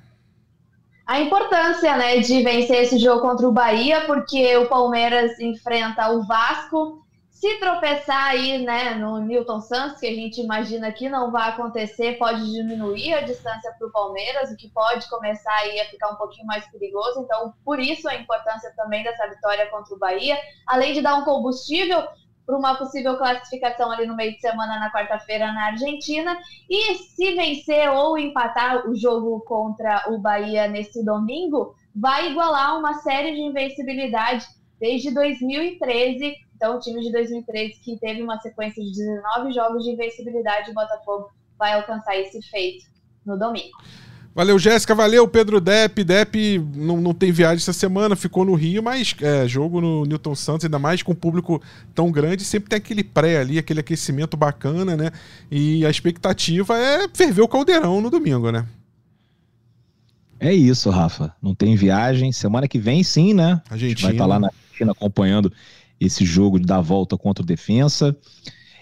A importância né, de vencer esse jogo contra o Bahia, porque o Palmeiras enfrenta o Vasco. Se tropeçar aí né, no Newton Santos, que a gente imagina que não vai acontecer, pode diminuir a distância para o Palmeiras, o que pode começar aí a ficar um pouquinho mais perigoso. Então, por isso a importância também dessa vitória contra o Bahia, além de dar um combustível para uma possível classificação ali no meio de semana na quarta-feira na Argentina. E se vencer ou empatar o jogo contra o Bahia nesse domingo, vai igualar uma série de invencibilidade desde 2013. Então, o time de 2013, que teve uma sequência de 19 jogos de invencibilidade, o Botafogo vai alcançar esse feito no domingo. Valeu, Jéssica. Valeu, Pedro Depp. Depp não, não tem viagem essa semana, ficou no Rio, mas é, jogo no Newton Santos, ainda mais com um público tão grande, sempre tem aquele pré ali, aquele aquecimento bacana, né? E a expectativa é ferver o caldeirão no domingo, né? É isso, Rafa. Não tem viagem. Semana que vem, sim, né? Argentina. A gente vai estar tá lá na Argentina acompanhando esse jogo de dar volta contra o Defensa.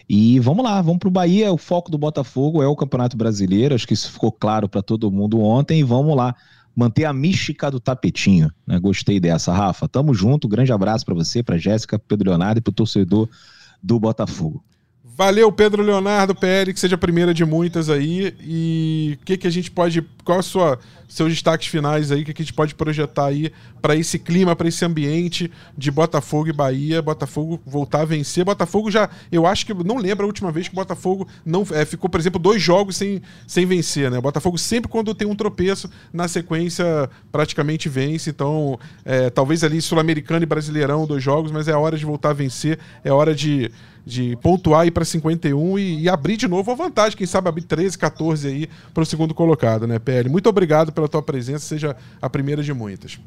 E vamos lá, vamos para o Bahia. O foco do Botafogo é o Campeonato Brasileiro. Acho que isso ficou claro para todo mundo ontem. E vamos lá, manter a mística do tapetinho. Né? Gostei dessa, Rafa. Tamo junto. Grande abraço para você, para Jéssica, Pedro Leonardo e para o torcedor do Botafogo. Valeu, Pedro Leonardo, PL, que seja a primeira de muitas aí. E o que, que a gente pode. Qual a sua seus destaques finais aí, o que, que a gente pode projetar aí para esse clima, para esse ambiente de Botafogo e Bahia, Botafogo voltar a vencer. Botafogo já, eu acho que não lembro a última vez que o Botafogo não é, ficou, por exemplo, dois jogos sem, sem vencer, né? O Botafogo sempre quando tem um tropeço na sequência praticamente vence. Então, é, talvez ali sul-americano e brasileirão dois jogos, mas é hora de voltar a vencer, é hora de de pontuar e para 51 e, e, abrir de novo a vantagem, quem sabe abrir 13, 14 aí para o segundo colocado, né, PL? Muito obrigado pela tua presença, seja a primeira de muitas.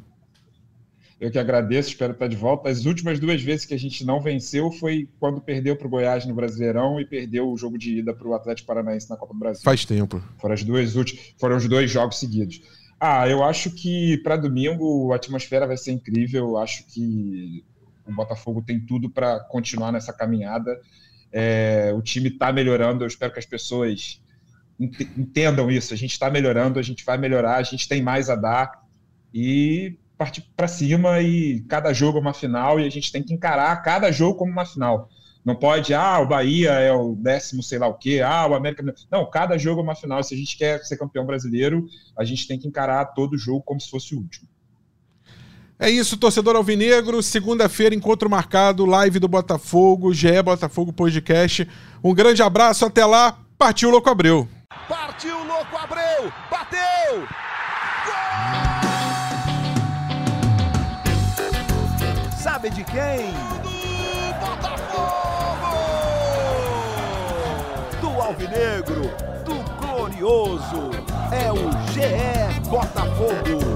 Eu que agradeço, espero estar de volta. As últimas duas vezes que a gente não venceu foi quando perdeu para o Goiás no Brasileirão e perdeu o jogo de ida para o Atlético Paranaense na Copa do Brasil. Faz tempo. Foram as duas últimas, foram os dois jogos seguidos. Ah, eu acho que para domingo a atmosfera vai ser incrível. Acho que o Botafogo tem tudo para continuar nessa caminhada. É, o time está melhorando, eu espero que as pessoas entendam isso. A gente está melhorando, a gente vai melhorar, a gente tem mais a dar e partir para cima. E cada jogo é uma final e a gente tem que encarar cada jogo como uma final. Não pode, ah, o Bahia é o décimo, sei lá o quê, ah, o América. Não, cada jogo é uma final. Se a gente quer ser campeão brasileiro, a gente tem que encarar todo jogo como se fosse o último. É isso, torcedor alvinegro. Segunda-feira, encontro marcado, live do Botafogo, GE Botafogo Podcast. Um grande abraço, até lá. Partiu Louco Abreu. Partiu Louco Abreu, bateu! Gol! Sabe de quem? Do Botafogo! Do Alvinegro, do Glorioso. É o GE Botafogo.